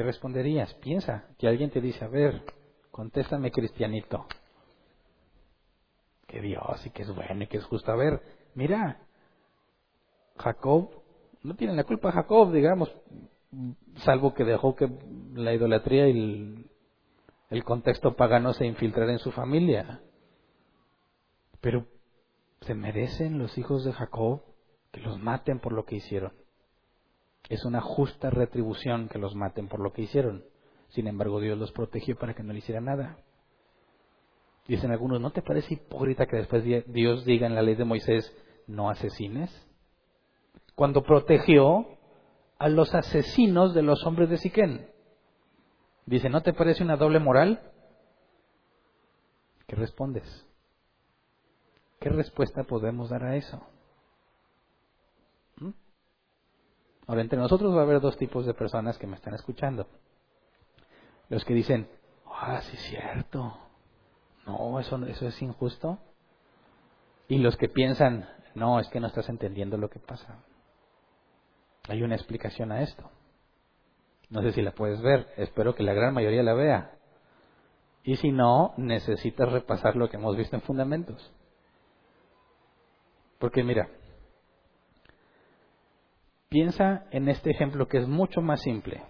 Speaker 1: ¿Qué responderías? Piensa que alguien te dice, a ver, contéstame cristianito. Que Dios y que es bueno y que es justo. A ver, mira, Jacob, no tiene la culpa Jacob, digamos, salvo que dejó que la idolatría y el, el contexto pagano se infiltrara en su familia. Pero ¿se merecen los hijos de Jacob que los maten por lo que hicieron? Es una justa retribución que los maten por lo que hicieron. Sin embargo, Dios los protegió para que no le hiciera nada. Dicen algunos, ¿no te parece hipócrita que después Dios diga en la ley de Moisés, no asesines? Cuando protegió a los asesinos de los hombres de Siquén. Dice, ¿no te parece una doble moral? ¿Qué respondes? ¿Qué respuesta podemos dar a eso? ¿Mm? Ahora, entre nosotros va a haber dos tipos de personas que me están escuchando. Los que dicen, ah, sí es cierto, no, eso, eso es injusto. Y los que piensan, no, es que no estás entendiendo lo que pasa. Hay una explicación a esto. No sé si la puedes ver, espero que la gran mayoría la vea. Y si no, necesitas repasar lo que hemos visto en fundamentos. Porque mira, piensa en este ejemplo que es mucho más simple.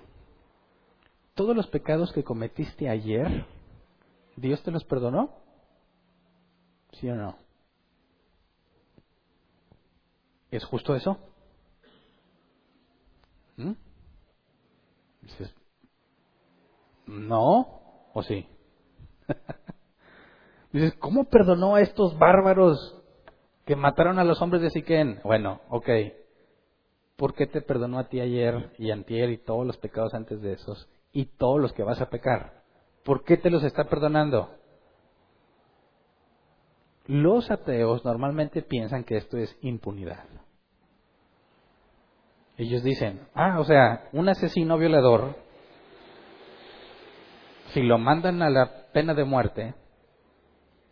Speaker 1: Todos los pecados que cometiste ayer, ¿Dios te los perdonó? ¿Sí o no? ¿Es justo eso? ¿Mm? No, ¿o sí? [LAUGHS] Dices, ¿cómo perdonó a estos bárbaros que mataron a los hombres de Siquén? Bueno, ok. ¿Por qué te perdonó a ti ayer y antier y todos los pecados antes de esos y todos los que vas a pecar? ¿Por qué te los está perdonando? Los ateos normalmente piensan que esto es impunidad. Ellos dicen, ah, o sea, un asesino violador, si lo mandan a la pena de muerte,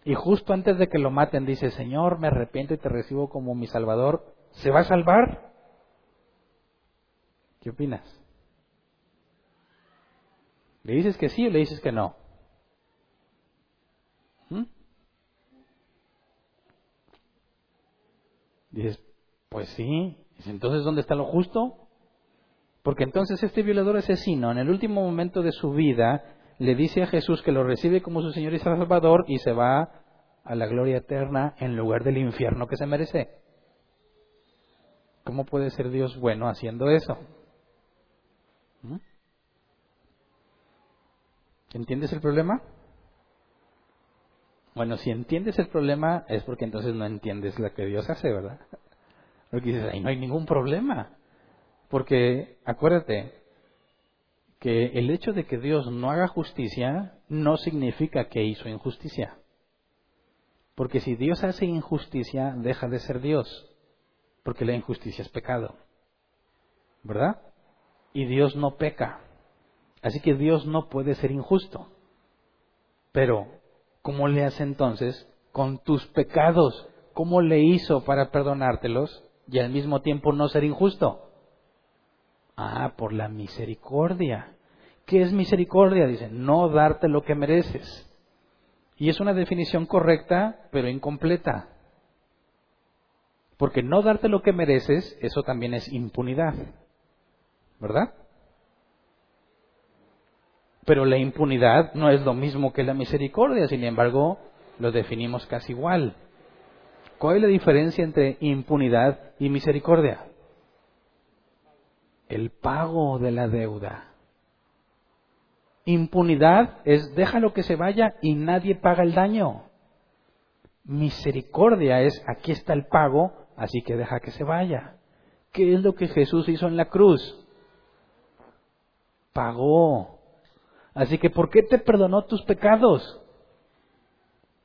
Speaker 1: y justo antes de que lo maten dice, Señor, me arrepiento y te recibo como mi Salvador, ¿se va a salvar? ¿Qué opinas? ¿Le dices que sí o le dices que no? ¿Mm? Dices, pues sí. Entonces, ¿dónde está lo justo? Porque entonces este violador asesino, en el último momento de su vida, le dice a Jesús que lo recibe como su Señor y Salvador y se va a la gloria eterna en lugar del infierno que se merece. ¿Cómo puede ser Dios bueno haciendo eso? ¿Entiendes el problema? Bueno, si entiendes el problema es porque entonces no entiendes lo que Dios hace, ¿verdad? [LAUGHS] Porque dices, ahí no hay ningún problema. Porque acuérdate que el hecho de que Dios no haga justicia no significa que hizo injusticia. Porque si Dios hace injusticia, deja de ser Dios. Porque la injusticia es pecado. ¿Verdad? Y Dios no peca. Así que Dios no puede ser injusto. Pero, ¿cómo le hace entonces con tus pecados? ¿Cómo le hizo para perdonártelos? y al mismo tiempo no ser injusto? Ah, por la misericordia. ¿Qué es misericordia? Dice, no darte lo que mereces. Y es una definición correcta, pero incompleta. Porque no darte lo que mereces, eso también es impunidad. ¿Verdad? Pero la impunidad no es lo mismo que la misericordia, sin embargo, lo definimos casi igual. ¿Cuál es la diferencia entre impunidad y misericordia? El pago de la deuda. Impunidad es déjalo que se vaya y nadie paga el daño. Misericordia es aquí está el pago, así que deja que se vaya. ¿Qué es lo que Jesús hizo en la cruz? Pagó. Así que ¿por qué te perdonó tus pecados?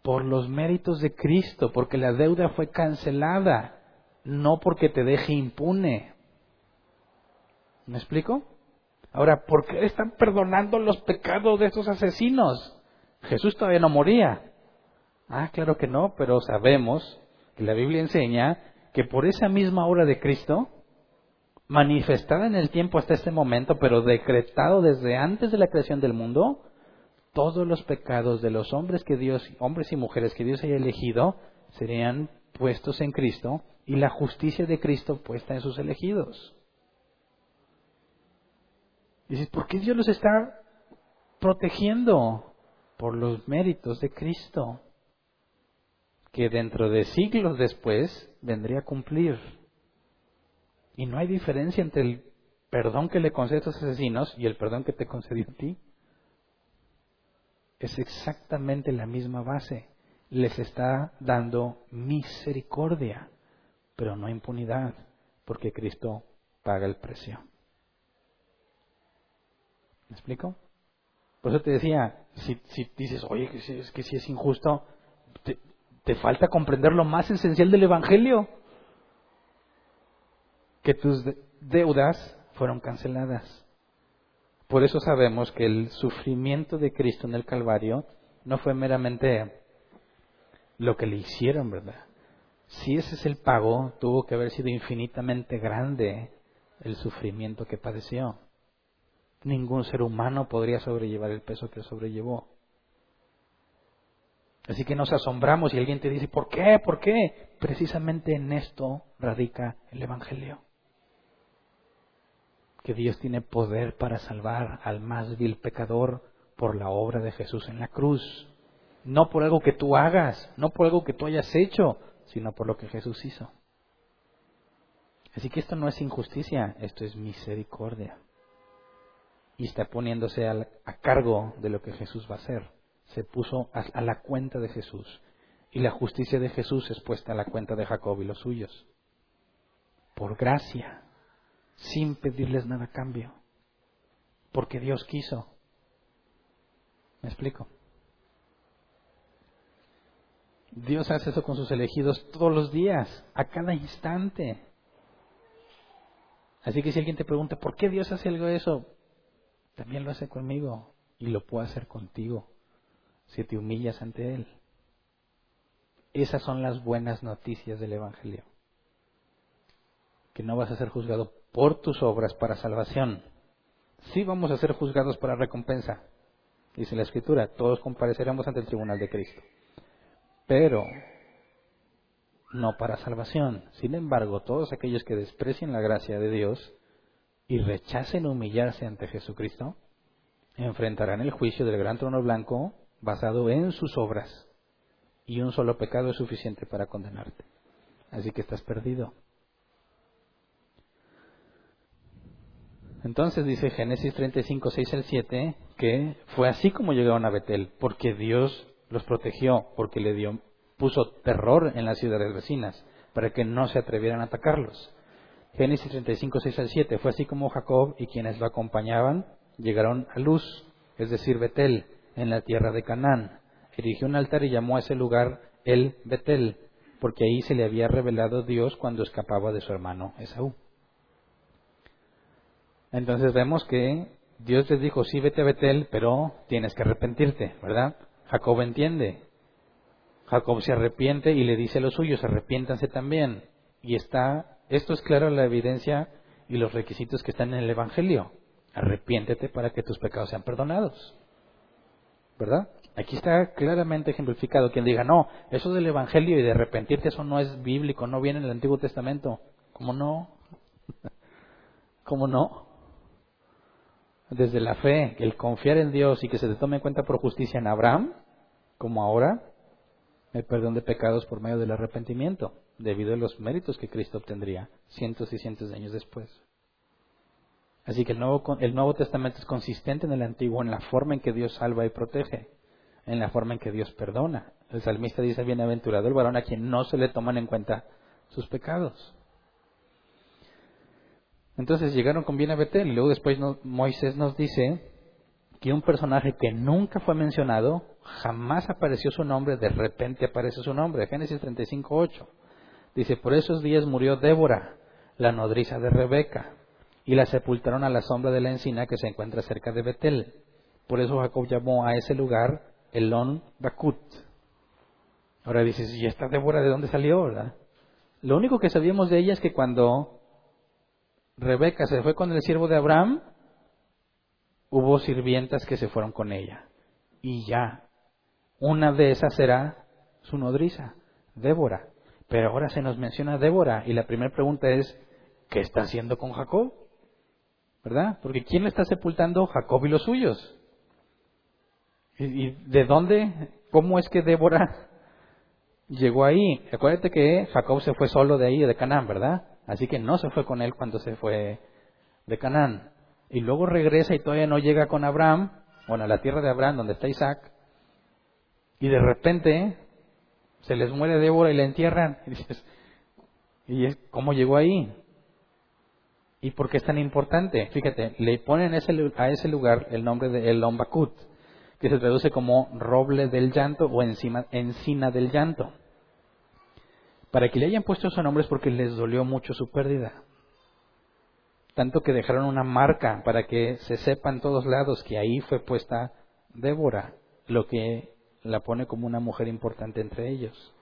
Speaker 1: por los méritos de Cristo, porque la deuda fue cancelada, no porque te deje impune. ¿Me explico? Ahora, ¿por qué están perdonando los pecados de esos asesinos? Jesús todavía no moría. Ah, claro que no, pero sabemos que la Biblia enseña que por esa misma obra de Cristo, manifestada en el tiempo hasta este momento, pero decretado desde antes de la creación del mundo, todos los pecados de los hombres que Dios, hombres y mujeres que Dios haya elegido, serían puestos en Cristo y la justicia de Cristo puesta en sus elegidos. Dices, ¿por qué Dios los está protegiendo? Por los méritos de Cristo, que dentro de siglos después vendría a cumplir. Y no hay diferencia entre el perdón que le concede a estos asesinos y el perdón que te concedió a ti es exactamente la misma base. Les está dando misericordia, pero no impunidad, porque Cristo paga el precio. ¿Me explico? Por eso te decía, si, dices, oye, es que si es injusto, te, te falta comprender lo más esencial del Evangelio, que tus deudas fueron canceladas. Por eso sabemos que el sufrimiento de Cristo en el Calvario no fue meramente lo que le hicieron, ¿verdad? Si ese es el pago, tuvo que haber sido infinitamente grande el sufrimiento que padeció. Ningún ser humano podría sobrellevar el peso que sobrellevó. Así que nos asombramos y alguien te dice, ¿por qué? ¿Por qué? Precisamente en esto radica el Evangelio que Dios tiene poder para salvar al más vil pecador por la obra de Jesús en la cruz. No por algo que tú hagas, no por algo que tú hayas hecho, sino por lo que Jesús hizo. Así que esto no es injusticia, esto es misericordia. y está poniéndose a, cargo de lo que Jesús va a hacer. Se puso a la cuenta de Jesús. Y la justicia de Jesús es puesta a la cuenta de Jacob y los suyos. Por gracia, sin pedirles nada a cambio. Porque Dios quiso. ¿Me explico? Dios hace eso con sus elegidos todos los días, a cada instante. Así que si alguien te pregunta, ¿por qué Dios hace algo de eso? También lo hace conmigo y lo puede hacer contigo si te humillas ante Él. Esas son las buenas noticias del Evangelio. Que no vas a ser juzgado por tus obras para salvación. Sí vamos a ser juzgados para recompensa. Dice la Escritura, todos compareceremos ante el tribunal de Cristo pero no para salvación. Sin embargo, todos aquellos que desprecien la gracia de Dios y rechacen humillarse ante Jesucristo, enfrentarán el juicio del gran trono blanco basado en sus obras. Y un solo pecado es suficiente para condenarte. Así que estás perdido. Entonces dice Génesis 35, 6 al 7, que fue así como llegaron a Betel, porque Dios los protegió porque le dio, puso terror en las ciudades vecinas para que no se atrevieran a atacarlos. Génesis 35, 6 al 7. Fue así como Jacob y quienes lo acompañaban llegaron a Luz, es decir, Betel, en la tierra de Canaán. Erigió un altar y llamó a ese lugar el Betel, porque ahí se le había revelado Dios cuando escapaba de su hermano Esaú. Entonces vemos que Dios les dijo, sí, vete a Betel, pero tienes que arrepentirte, ¿verdad? Jacob entiende. Jacob se arrepiente y le dice a los suyos, arrepiéntanse también. Y está, esto es claro la evidencia y los requisitos que están en el Evangelio. Arrepiéntete para que tus pecados sean perdonados. ¿Verdad? Aquí está claramente ejemplificado. Quien diga, no, eso del Evangelio y de arrepentirte, eso no es bíblico, no viene en el Antiguo Testamento. ¿Cómo no? [LAUGHS] ¿Cómo no? Desde la fe, el confiar en Dios y que se te tome en cuenta por justicia en Abraham, como ahora, el perdón de pecados por medio del arrepentimiento, debido a los méritos que Cristo obtendría cientos y cientos de años después. Así que el Nuevo, el Nuevo Testamento es consistente en el Antiguo, en la forma en que Dios salva y protege, en la forma en que Dios perdona. El salmista dice, bienaventurado el varón a quien no se le toman en cuenta sus pecados. Entonces llegaron con bien a Betel y luego después Moisés nos dice que un personaje que nunca fue mencionado, jamás apareció su nombre, de repente aparece su nombre. Génesis 35.8. Dice, por esos días murió Débora, la nodriza de Rebeca, y la sepultaron a la sombra de la encina que se encuentra cerca de Betel. Por eso Jacob llamó a ese lugar Elon Bakut. Ahora dices, ¿y esta Débora de dónde salió? ¿verdad? Lo único que sabíamos de ella es que cuando Rebeca se fue con el siervo de Abraham, hubo sirvientas que se fueron con ella. Y ya, una de esas será su nodriza, Débora. Pero ahora se nos menciona Débora y la primera pregunta es, ¿qué está haciendo con Jacob? ¿Verdad? Porque ¿quién le está sepultando? Jacob y los suyos. ¿Y de dónde? ¿Cómo es que Débora [LAUGHS] llegó ahí? Acuérdate que Jacob se fue solo de ahí, de Canaán, ¿verdad? Así que no se fue con él cuando se fue de Canaán. Y luego regresa y todavía no llega con Abraham, bueno, a la tierra de Abraham, donde está Isaac. Y de repente se les muere Débora y la entierran. [LAUGHS] Y dices, ¿y cómo llegó ahí? ¿Y por qué es tan importante? Fíjate, le ponen a ese lugar el nombre de El Lombakut, que se traduce como roble del llanto o encima, encina del llanto. Para que le hayan puesto su nombre es porque les dolió mucho su pérdida. Tanto que dejaron una marca para que se sepa en todos lados que ahí fue puesta Débora, lo que la pone como una mujer importante entre ellos.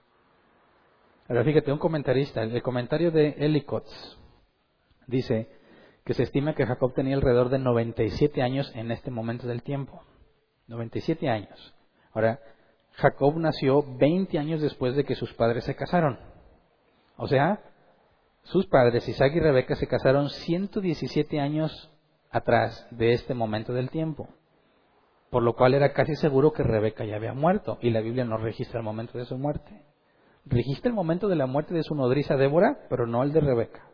Speaker 1: Ahora fíjate, un comentarista, el comentario de Elicots dice que se estima que Jacob tenía alrededor de 97 años en este momento del tiempo. 97 años. Ahora, Jacob nació 20 años después de que sus padres se casaron. O sea, sus padres, Isaac y Rebeca, se casaron 117 años atrás de este momento del tiempo, por lo cual era casi seguro que Rebeca ya había muerto, y la Biblia no registra el momento de su muerte. Registra el momento de la muerte de su nodriza Débora, pero no el de Rebeca.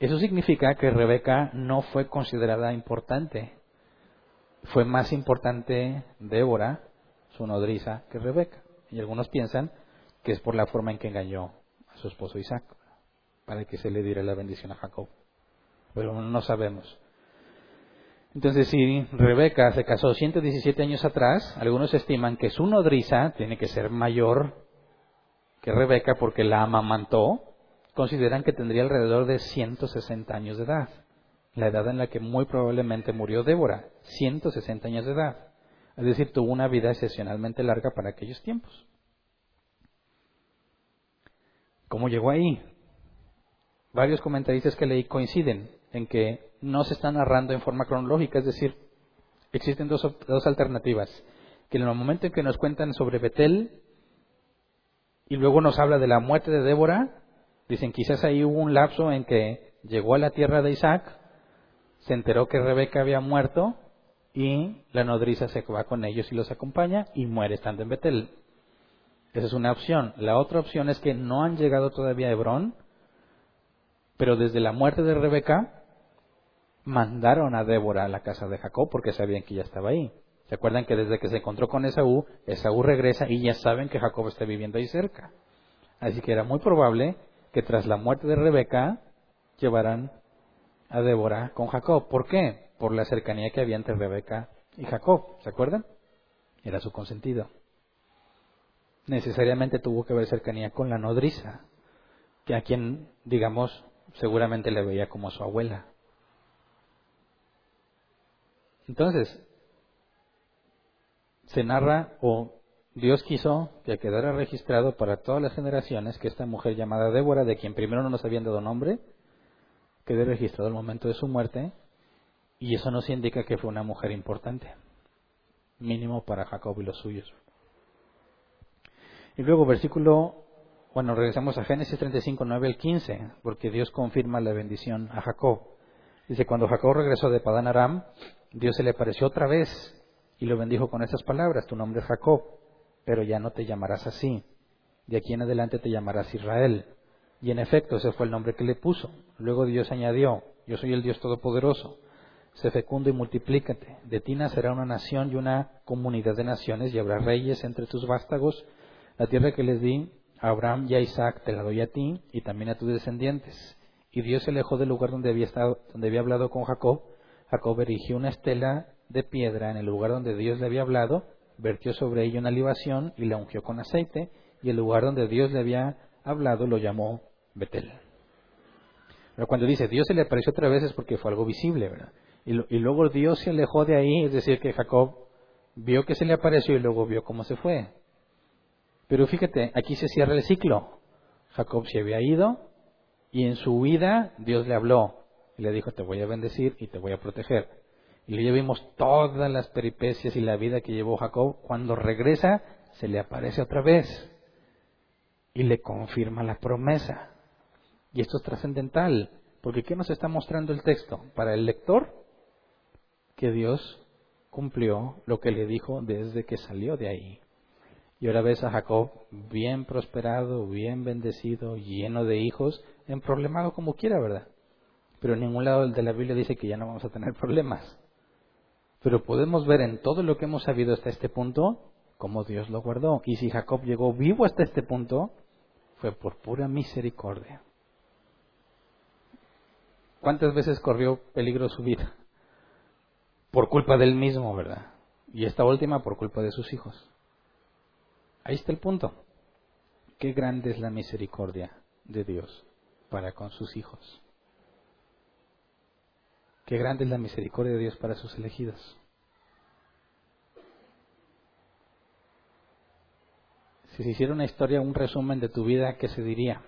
Speaker 1: Eso significa que Rebeca no fue considerada importante. Fue más importante Débora, su nodriza, que Rebeca. Y algunos piensan que es por la forma en que engañó su esposo Isaac, para que se le diera la bendición a Jacob. Pero no sabemos. Entonces, si Rebeca se casó 117 años atrás, algunos estiman que su nodriza tiene que ser mayor que Rebeca porque la amamantó. Consideran que tendría alrededor de 160 años de edad, la edad en la que muy probablemente murió Débora, 160 años de edad. Es decir, tuvo una vida excepcionalmente larga para aquellos tiempos. ¿Cómo llegó ahí? Varios comentaristas que leí coinciden en que no se está narrando en forma cronológica, es decir, existen dos, dos alternativas. Que en el momento en que nos cuentan sobre Betel y luego nos habla de la muerte de Débora, dicen quizás ahí hubo un lapso en que llegó a la tierra de Isaac, se enteró que Rebeca había muerto y la nodriza se va con ellos y los acompaña y muere estando en Betel. Esa es una opción. La otra opción es que no han llegado todavía a Hebrón, pero desde la muerte de Rebeca mandaron a Débora a la casa de Jacob porque sabían que ya estaba ahí. ¿Se acuerdan que desde que se encontró con Esaú, Esaú regresa y ya saben que Jacob está viviendo ahí cerca? Así que era muy probable que tras la muerte de Rebeca llevaran a Débora con Jacob. ¿Por qué? Por la cercanía que había entre Rebeca y Jacob. ¿Se acuerdan? Era su consentido. Necesariamente tuvo que haber cercanía con la nodriza, que a quien, digamos, seguramente le veía como su abuela. Entonces, se narra o Dios quiso que quedara registrado para todas las generaciones que esta mujer llamada Débora, de quien primero no nos habían dado nombre, quede registrado el momento de su muerte, y eso nos indica que fue una mujer importante, mínimo para Jacob y los suyos. Y luego versículo, bueno, regresamos a Génesis 35, 9 al 15, porque Dios confirma la bendición a Jacob. Dice, cuando Jacob regresó de Padán Aram, Dios se le apareció otra vez y lo bendijo con estas palabras, tu nombre es Jacob, pero ya no te llamarás así, de aquí en adelante te llamarás Israel. Y en efecto ese fue el nombre que le puso. Luego Dios añadió, yo soy el Dios Todopoderoso, sé fecundo y multiplícate, de ti nacerá una nación y una comunidad de naciones y habrá reyes entre tus vástagos, la tierra que les di a Abraham y a Isaac te la doy a ti y también a tus descendientes. Y Dios se alejó del lugar donde había, estado, donde había hablado con Jacob Jacob erigió una estela de piedra en el lugar donde Dios le había hablado, vertió sobre ella una libación y la ungió con aceite, y el lugar donde Dios le había hablado lo llamó Betel. Pero cuando dice Dios se le apareció otra vez es porque fue algo visible, ¿verdad? Y, y luego Dios se alejó de ahí, es decir, que Jacob vio que se le apareció y luego vio cómo se fue. Pero fíjate, aquí se cierra el ciclo. Jacob se había ido y en su huida Dios le habló y le dijo, te voy a bendecir y te voy a proteger. Y ya vimos todas las peripecias y la vida que llevó Jacob. Cuando regresa, se le aparece otra vez y le confirma la promesa. Y esto es trascendental, porque ¿qué nos está mostrando el texto? Para el lector, que Dios cumplió lo que le dijo desde que salió de ahí. Y ahora ves a Jacob bien prosperado, bien bendecido, lleno de hijos, en problemado como quiera, ¿verdad? Pero en ningún lado de la Biblia dice que ya no vamos a tener [LAUGHS] problemas. Pero podemos ver en todo lo que hemos sabido hasta este punto cómo Dios lo guardó. Y si Jacob llegó vivo hasta este punto, fue por pura misericordia. ¿Cuántas veces corrió peligro su vida? Por culpa del mismo, ¿verdad? Y esta última por culpa de sus hijos. Ahí está el punto. Qué grande es la misericordia de Dios para con sus hijos. Qué grande es la misericordia de Dios para sus elegidos. Si se hiciera una historia, un resumen de tu vida, ¿qué se diría?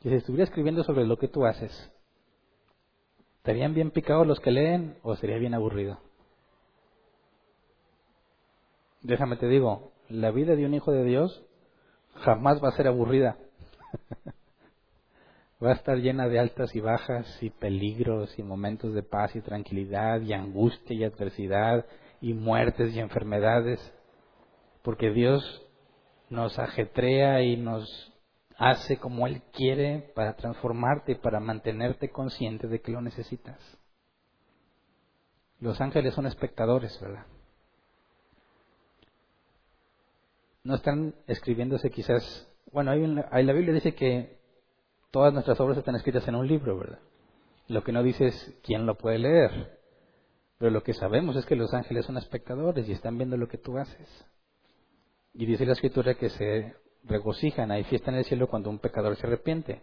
Speaker 1: Si estuviera escribiendo sobre lo que tú haces, ¿estarían bien picados los que leen o sería bien aburrido? Déjame te digo, la vida de un hijo de Dios jamás va a ser aburrida. [LAUGHS] va a estar llena de altas y bajas y peligros y momentos de paz y tranquilidad y angustia y adversidad y muertes y enfermedades, porque Dios nos ajetrea y nos hace como Él quiere para transformarte y para mantenerte consciente de que lo necesitas. Los ángeles son espectadores, ¿verdad? No están escribiéndose quizás, bueno, ahí en la, Biblia dice que todas nuestras obras están escritas en un libro, ¿verdad? Lo que no dice es quién lo puede leer. Pero lo que sabemos es que los ángeles son espectadores y están viendo lo que tú haces. Y dice la escritura que se regocijan, hay fiesta en el cielo cuando un pecador se arrepiente.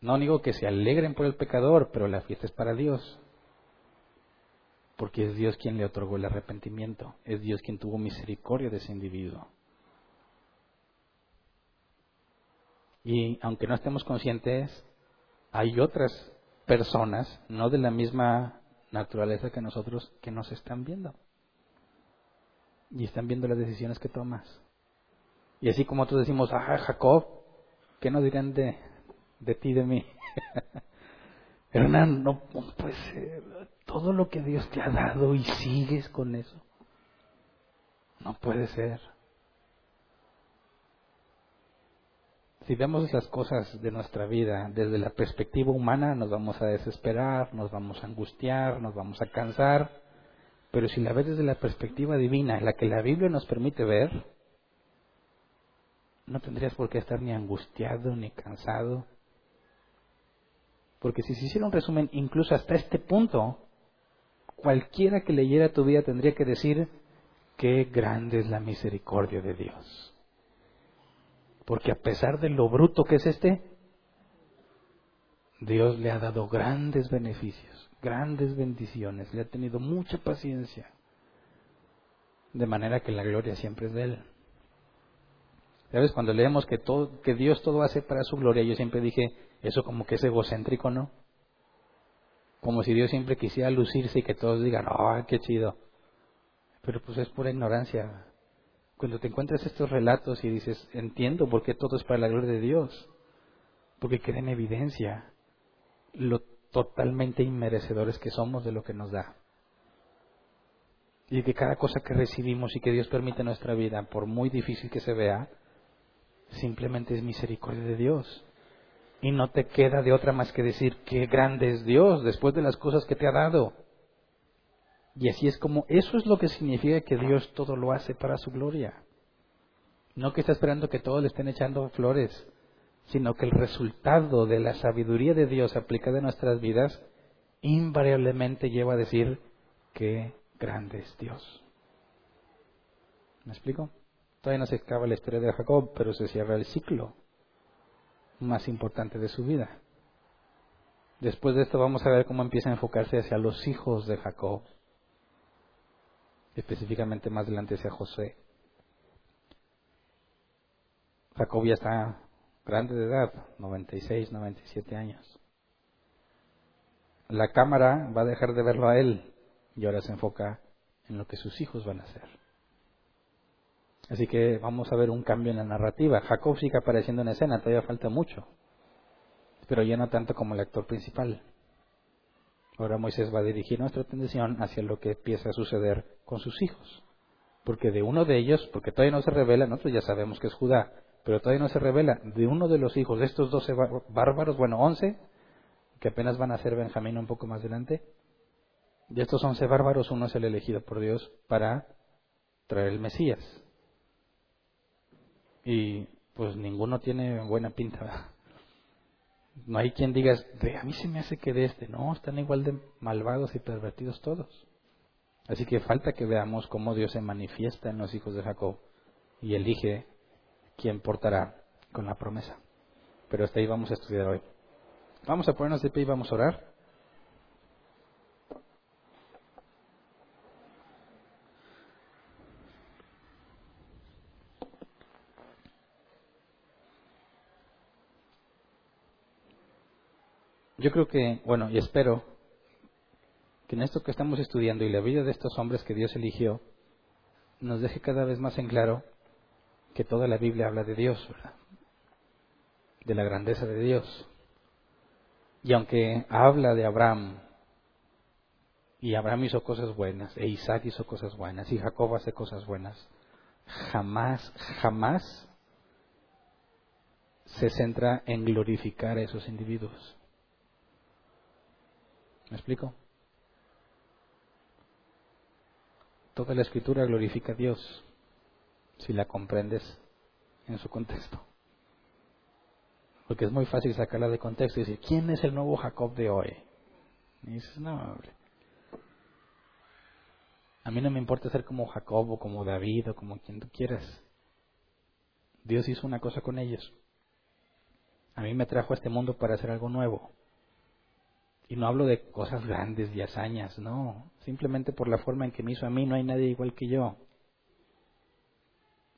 Speaker 1: No digo que se alegren por el pecador, pero la fiesta es para Dios. Porque es Dios quien le otorgó el arrepentimiento, es Dios quien tuvo misericordia de ese individuo. Y aunque no estemos conscientes, hay otras personas, no de la misma naturaleza que nosotros, que nos están viendo. Y están viendo las decisiones que tomas. Y así como nosotros decimos, ah, Jacob, ¿qué nos dirán de, de ti, de mí? [LAUGHS] Hernán, no, puede ser. Todo lo que Dios te ha dado y sigues con eso. No puede ser. Si vemos las cosas de nuestra vida desde la perspectiva humana, nos vamos a desesperar, nos vamos a angustiar, nos vamos a cansar. Pero si la ves desde la perspectiva divina, la que la Biblia nos permite ver, no tendrías por qué estar ni angustiado ni cansado. Porque si se hiciera un resumen, incluso hasta este punto, cualquiera que leyera tu vida tendría que decir, qué grande es la misericordia de Dios. Porque a pesar de lo bruto que es este, Dios le ha dado grandes beneficios, grandes bendiciones, le ha tenido mucha paciencia. De manera que la gloria siempre es de Él. ¿Sabes? Cuando leemos que, todo, que Dios todo hace para su gloria, yo siempre dije, eso como que es egocéntrico, ¿no? Como si Dios siempre quisiera lucirse y que todos digan, ¡ay, qué chido! Pero pues es pura ignorancia. Cuando te encuentras estos relatos y dices, entiendo por qué todo es para la gloria de Dios, porque queda en evidencia lo totalmente inmerecedores que somos de lo que nos da. Y que cada cosa que recibimos y que Dios permite en nuestra vida, por muy difícil que se vea, simplemente es misericordia de Dios. Y no te queda de otra más que decir, qué grande es Dios después de las cosas que te ha dado. Y así es como, eso es lo que significa que Dios todo lo hace para su gloria. No que está esperando que todos le estén echando flores, sino que el resultado de la sabiduría de Dios aplicada en nuestras vidas invariablemente lleva a decir qué grande es Dios. ¿Me explico? Todavía no se acaba la historia de Jacob, pero se cierra el ciclo más importante de su vida. Después de esto vamos a ver cómo empieza a enfocarse hacia los hijos de Jacob específicamente más adelante hacia José. Jacob ya está grande de edad, 96, 97 años. La cámara va a dejar de verlo a él y ahora se enfoca en lo que sus hijos van a hacer. Así que vamos a ver un cambio en la narrativa. Jacob sigue apareciendo en escena, todavía falta mucho, pero ya no tanto como el actor principal. Ahora Moisés va a dirigir nuestra atención hacia lo que empieza a suceder con sus hijos. Porque de uno de ellos, porque todavía no se revela, nosotros ya sabemos que es Judá, pero todavía no se revela, de uno de los hijos de estos doce bárbaros, bueno, once, que apenas van a ser Benjamín un poco más adelante, de estos once bárbaros uno es el elegido por Dios para traer el Mesías. Y pues ninguno tiene buena pinta. No hay quien diga, a mí se me hace que de este. No, están igual de malvados y pervertidos todos. Así que falta que veamos cómo Dios se manifiesta en los hijos de Jacob y elige quién portará con la promesa. Pero hasta ahí vamos a estudiar hoy. Vamos a ponernos de pie y vamos a orar. Yo creo que, bueno, y espero que en esto que estamos estudiando y la vida de estos hombres que Dios eligió, nos deje cada vez más en claro que toda la Biblia habla de Dios, ¿verdad? de la grandeza de Dios. Y aunque habla de Abraham, y Abraham hizo cosas buenas, e Isaac hizo cosas buenas, y Jacob hace cosas buenas, jamás, jamás se centra en glorificar a esos individuos. ¿Me explico? Toda la escritura glorifica a Dios si la comprendes en su contexto. Porque es muy fácil sacarla de contexto y decir, ¿quién es el nuevo Jacob de hoy? Y dices, no, hombre. A mí no me importa ser como Jacob o como David o como quien tú quieras. Dios hizo una cosa con ellos. A mí me trajo a este mundo para hacer algo nuevo. Y no hablo de cosas [LAUGHS] grandes y hazañas, no. Simplemente por la forma en que me hizo a mí, no hay nadie igual que yo.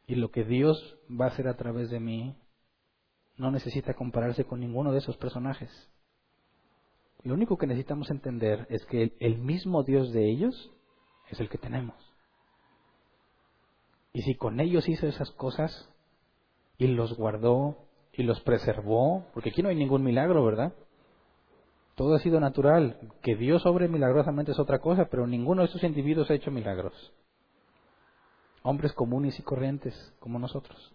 Speaker 1: Y lo que Dios va a hacer a través de mí no necesita compararse con ninguno de esos personajes. Lo único que necesitamos entender es que el mismo Dios de ellos es el que tenemos. Y si con ellos hizo esas cosas y los guardó y los preservó, porque aquí no hay ningún milagro, ¿verdad? Todo ha sido natural. Que Dios obre milagrosamente es otra cosa, pero ninguno de esos individuos ha hecho milagros. Hombres comunes y corrientes como nosotros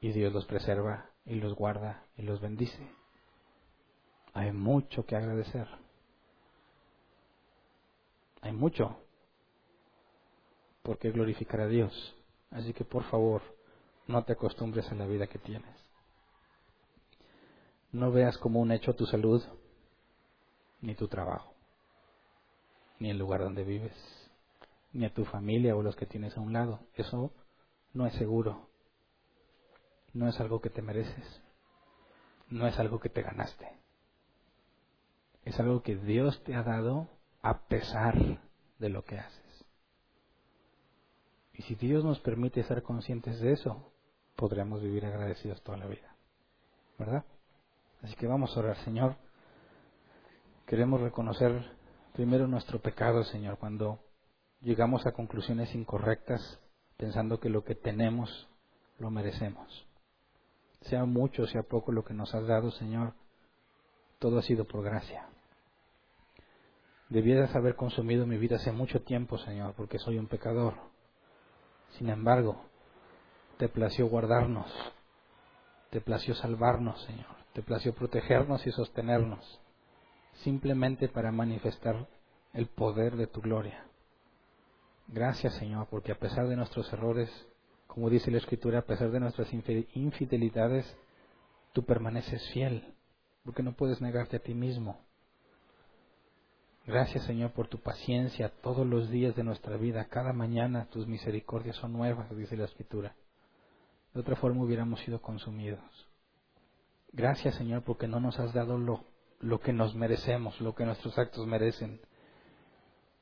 Speaker 1: y Dios los preserva y los guarda y los bendice. Hay mucho que agradecer. Hay mucho por qué glorificar a Dios. Así que por favor, no te acostumbres a la vida que tienes. No veas como un hecho tu salud, ni tu trabajo, ni el lugar donde vives, ni a tu familia o los que tienes a un lado. Eso no es seguro no es algo que te mereces, no es algo que te ganaste, es algo que Dios te ha dado a pesar de lo que haces. Y si Dios nos permite ser conscientes de eso, podremos vivir agradecidos toda la vida. ¿Verdad? Así que vamos a orar, Señor. Queremos reconocer primero nuestro pecado, Señor, cuando llegamos a conclusiones incorrectas pensando que lo que tenemos lo merecemos sea mucho, sea poco lo que nos has dado, Señor, todo ha sido por gracia. Debieras haber consumido mi vida hace mucho tiempo, Señor, porque soy un pecador. Sin embargo, te plació guardarnos, te plació salvarnos, Señor, te plació protegernos y sostenernos, simplemente para manifestar el poder de tu gloria. Gracias, Señor, porque a pesar de nuestros errores, como dice la Escritura, a pesar de nuestras infidelidades, tú permaneces fiel, porque no puedes negarte a ti mismo. Gracias Señor por tu paciencia todos los días de nuestra vida. Cada mañana tus misericordias son nuevas, dice la Escritura. De otra forma hubiéramos sido consumidos. Gracias Señor porque no nos has dado lo, lo que nos merecemos, lo que nuestros actos merecen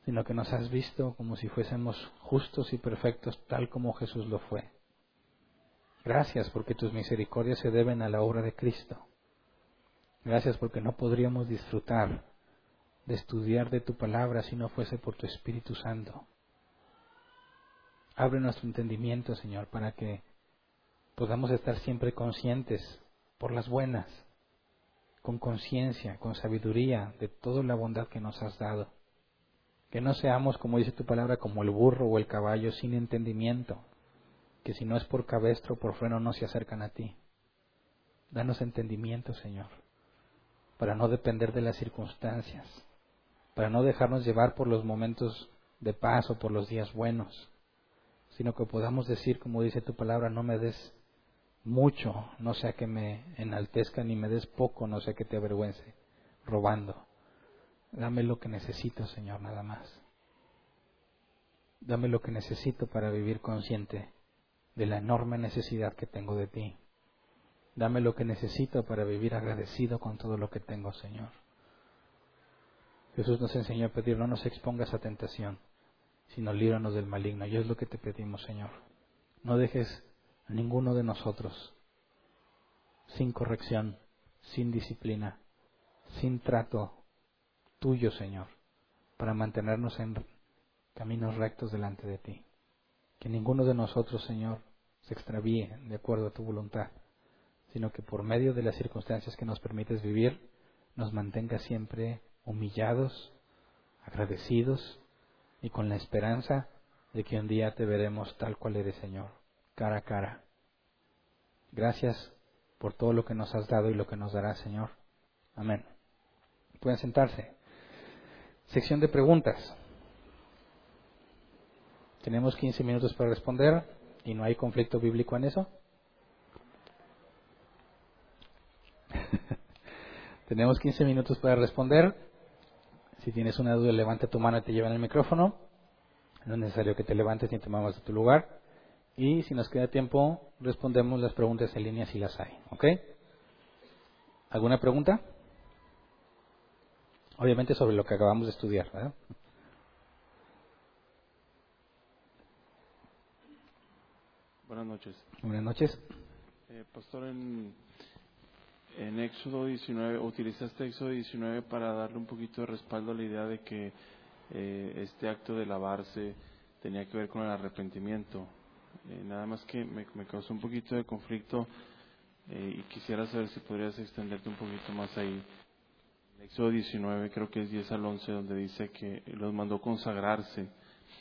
Speaker 1: sino que nos has visto como si fuésemos justos y perfectos tal como Jesús lo fue. Gracias porque tus misericordias se deben a la obra de Cristo. Gracias porque no podríamos disfrutar de estudiar de tu palabra si no fuese por tu Espíritu Santo. Abre nuestro entendimiento, Señor, para que podamos estar siempre conscientes por las buenas, con conciencia, con sabiduría de toda la bondad que nos has dado. Que no seamos, como dice tu palabra, como el burro o el caballo sin entendimiento, que si no es por cabestro, por freno, no se acercan a ti. Danos entendimiento, Señor, para no depender de las circunstancias, para no dejarnos llevar por los momentos de paz o por los días buenos, sino que podamos decir, como dice tu palabra, no me des mucho, no sea que me enaltezca, ni me des poco, no sea que te avergüence, robando. Dame lo que necesito, Señor, nada más. Dame lo que necesito para vivir consciente de la enorme necesidad que tengo de ti. Dame lo que necesito para vivir agradecido con todo lo que tengo, Señor. Jesús nos enseñó a pedir, no nos expongas a tentación, sino líbranos del maligno. Y es lo que te pedimos, Señor. No dejes ninguno de nosotros sin corrección, sin disciplina, sin trato tuyo, Señor, para mantenernos en caminos rectos delante de ti. Que ninguno de nosotros, Señor, se extravíe de acuerdo a tu voluntad, sino que por medio de las circunstancias que nos permites vivir, nos mantenga siempre humillados, agradecidos y con la esperanza de que un día te veremos tal cual eres, Señor, cara a cara. Gracias por todo lo que nos has dado y lo que nos darás, Señor. Amén. Pueden sentarse. Sección de preguntas. Tenemos 15 minutos para responder y no hay conflicto bíblico en eso. [LAUGHS] Tenemos 15 minutos para responder. Si tienes una duda, levanta tu mano y te llevan el micrófono. No es necesario que te levantes ni te muevas de tu lugar. Y si nos queda tiempo, respondemos las preguntas en línea si las hay. ¿Ok? ¿Alguna pregunta? Obviamente sobre lo que acabamos de estudiar. ¿verdad?
Speaker 2: Buenas noches.
Speaker 1: Buenas noches.
Speaker 2: Eh, pastor, en, en Éxodo 19, utilizaste Éxodo 19 para darle un poquito de respaldo a la idea de que eh, este acto de lavarse tenía que ver con el arrepentimiento. Eh, nada más que me, me, causó un poquito de conflicto eh, y quisiera saber si podrías extenderte un poquito más ahí. En Éxodo 19, creo que es 10 al 11, donde dice que los mandó consagrarse.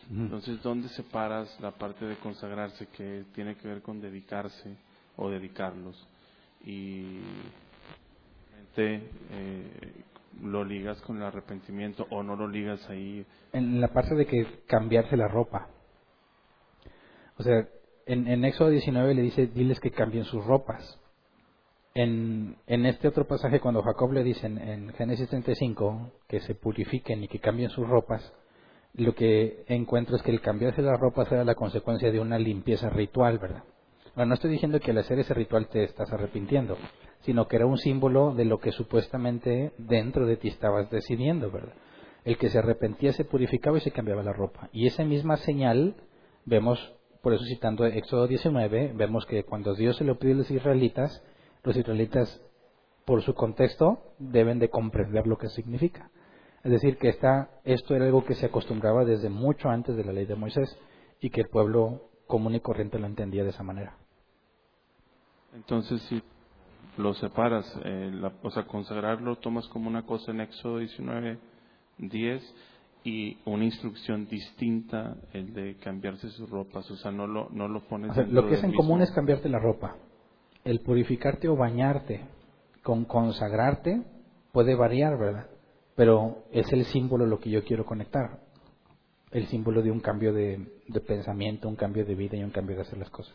Speaker 2: Entonces, ¿dónde separas la parte de consagrarse que tiene que ver con dedicarse o dedicarlos? Y eh, lo ligas con el arrepentimiento o no lo ligas ahí.
Speaker 1: En la parte de que cambiarse la ropa. O sea, en, Éxodo 19 le dice, diles que cambien sus ropas. En, en este otro pasaje, cuando Jacob le dice en, en Génesis 35 que se purifiquen y que cambien sus ropas, lo que encuentro es que el cambiarse las ropas era la consecuencia de una limpieza ritual, ¿verdad? Bueno, no estoy diciendo que al hacer ese ritual te estás arrepintiendo, sino que era un símbolo de lo que supuestamente dentro de ti estabas decidiendo, ¿verdad? El que se arrepentía se purificaba y se cambiaba la ropa. Y esa misma señal vemos, por eso citando Éxodo 19, vemos que cuando Dios se lo pide a los israelitas, los israelitas, por su contexto, deben de comprender lo que significa. Es decir, que esta, esto era algo que se acostumbraba desde mucho antes de la ley de Moisés y que el pueblo común y corriente lo entendía de esa manera.
Speaker 2: Entonces, si lo separas, eh, o sea, consagrarlo tomas como una cosa en Éxodo 19, 10 y una instrucción distinta, el de cambiarse sus ropas, o sea, no lo, no lo pones.
Speaker 1: O sea, lo que es en mismo... común es cambiarte la ropa. El purificarte o bañarte con consagrarte puede variar, ¿verdad? pero es el símbolo lo que yo quiero conectar. El símbolo de un cambio de, de pensamiento, un cambio de vida y un cambio de hacer las cosas.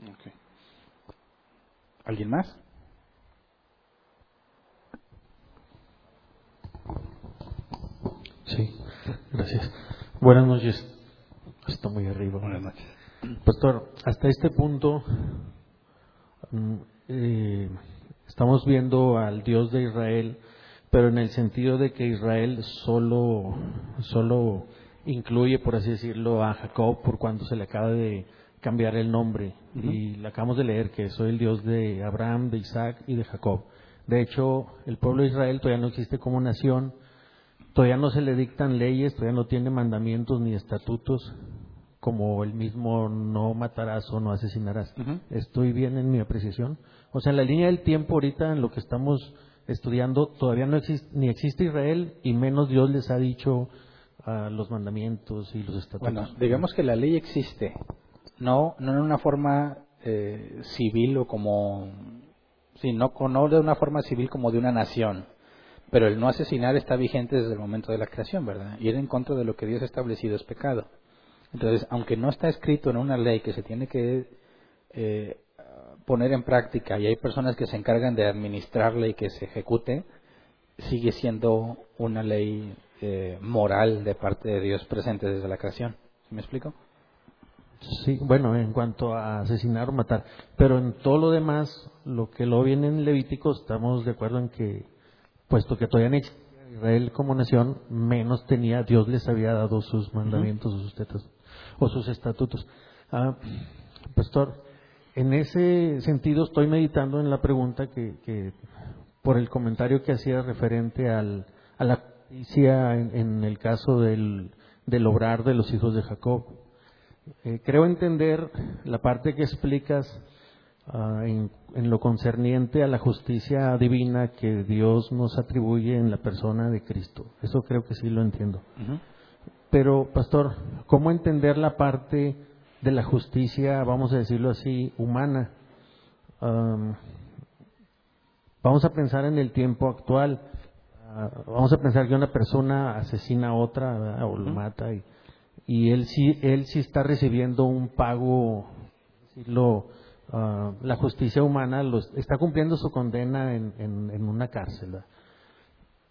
Speaker 2: Okay.
Speaker 1: ¿Alguien más?
Speaker 3: Sí, gracias. Buenas noches. Está muy arriba.
Speaker 1: Buenas noches.
Speaker 3: Pastor, hasta este punto eh, estamos viendo al Dios de Israel pero en el sentido de que Israel solo, solo incluye, por así decirlo, a Jacob por cuando se le acaba de cambiar el nombre. Uh -huh. Y le acabamos de leer que soy el Dios de Abraham, de Isaac y de Jacob. De hecho, el pueblo de Israel todavía no existe como nación, todavía no se le dictan leyes, todavía no tiene mandamientos ni estatutos, como el mismo no matarás o no asesinarás. Uh -huh. ¿Estoy bien en mi apreciación? O sea, en la línea del tiempo ahorita, en lo que estamos estudiando, todavía no existe, ni existe Israel y menos Dios les ha dicho uh, los mandamientos y los estatutos.
Speaker 1: Bueno, digamos que la ley existe, no, no en una forma eh, civil o como, sí, no, no de una forma civil como de una nación, pero el no asesinar está vigente desde el momento de la creación, ¿verdad? Ir en contra de lo que Dios ha establecido es pecado. Entonces, aunque no está escrito en una ley que se tiene que eh, poner en práctica y hay personas que se encargan de administrarla y que se ejecute, sigue siendo una ley eh, moral de parte de Dios presente desde la creación. ¿Sí me explico?
Speaker 3: Sí, bueno, en cuanto a asesinar o matar, pero en todo lo demás, lo que lo viene en Levítico, estamos de acuerdo en que, puesto que todavía no Israel como nación, menos tenía, Dios les había dado sus mandamientos, uh -huh. sus tetas, o sus estatutos. Ah, pastor, en ese sentido estoy meditando en la pregunta que, que por el comentario que hacía referente al, a la justicia en, en, el caso del, del obrar de los hijos de Jacob. Eh, creo entender la parte que explicas uh, en, en, lo concerniente a la justicia divina que Dios nos atribuye en la persona de Cristo. Eso creo que sí lo entiendo. Uh -huh. Pero, pastor, ¿cómo entender la parte de la justicia, vamos a decirlo así, humana. um, vamos a pensar en el tiempo actual. Ah, vamos a pensar que una persona asesina a otra ¿verdad? o lo mata y, y él sí él sí está recibiendo un pago decirlo, ah, la justicia humana los, está cumpliendo su condena en, en, en una cárcel ¿verdad?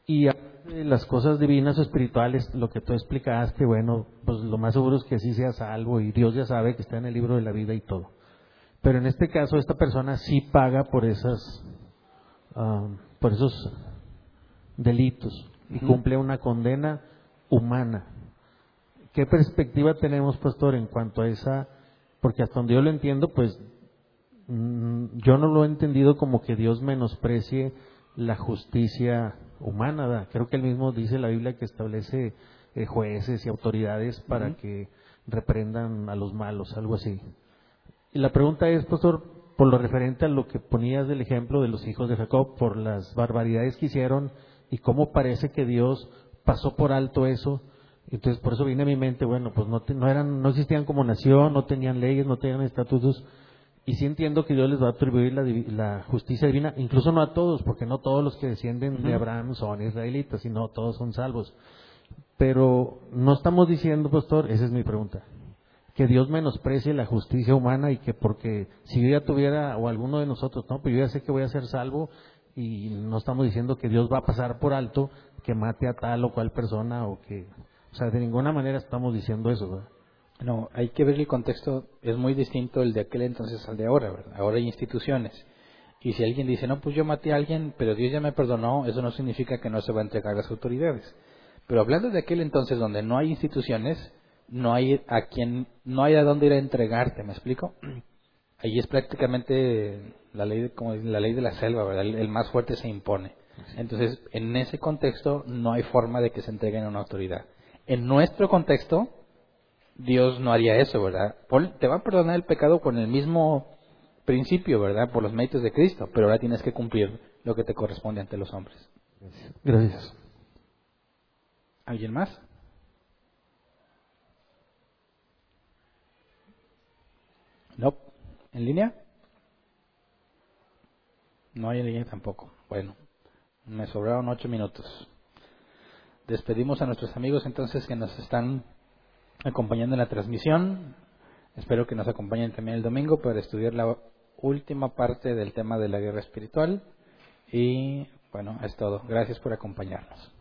Speaker 3: y las cosas divinas o espirituales lo que tú explicaste bueno pues lo más seguro es que sí sea salvo y Dios ya sabe que está en el libro de la vida y todo pero en este caso esta persona sí paga por esas ah, por esos delitos y cumple una condena humana. ¿Qué perspectiva tenemos, pastor, en cuanto a esa? Porque hasta donde yo lo entiendo, pues yo no lo he entendido como que Dios menosprecie la justicia humana. Creo que él mismo dice la Biblia que establece eh, jueces y autoridades para que reprendan a los malos, algo así. Y la pregunta es, pastor, por lo referente a lo que ponías del ejemplo de los hijos de Jacob, por las barbaridades que hicieron y cómo parece que Dios pasó por alto eso. Entonces, por eso viene a mi mente, bueno, pues no, te- no eran, no existían como nación, no tenían leyes, no tenían estatutos. Y sí entiendo que Dios les va a atribuir la, justicia divina, incluso no a todos, porque no todos los que descienden de. Abraham son israelitas, sino todos son salvos. Pero no estamos diciendo, pastor, esa es mi pregunta, que Dios menosprecie la justicia humana y que porque si yo ya tuviera, o alguno de nosotros, no, pues yo ya sé que voy a ser salvo y no estamos diciendo que Dios va a pasar por alto que mate a tal o cual persona o que, o sea, de ninguna manera estamos diciendo eso, ¿verdad?
Speaker 1: No, hay que ver el contexto, es muy distinto el de aquel entonces al de ahora, ¿verdad? Ahora hay instituciones. Y si alguien dice, no, pues yo maté a alguien, pero Dios ya me perdonó, eso no significa que no se va a entregar a las autoridades. Pero hablando de aquel entonces donde no hay instituciones, no hay a quien, no hay a dónde ir a entregarte, ¿me explico? [CLEARS THROAT] Ahí es prácticamente la ley de, como la ley de la selva, ¿verdad? El, el más fuerte se impone. Entonces, en ese contexto no hay forma de que se entreguen a una autoridad. En nuestro contexto, Dios no haría eso, ¿verdad? Te va a perdonar el pecado con el mismo principio, ¿verdad? Por los méritos de Cristo, pero ahora tienes que cumplir lo que te corresponde ante los hombres.
Speaker 3: Gracias.
Speaker 1: ¿Alguien más? No. ¿En línea? No hay en línea tampoco. Bueno, me sobraron ocho minutos. Despedimos a nuestros amigos entonces que nos están acompañando la transmisión. Espero que nos acompañen también el domingo para estudiar la última parte del tema de la guerra espiritual. Y bueno, es todo. Gracias por acompañarnos.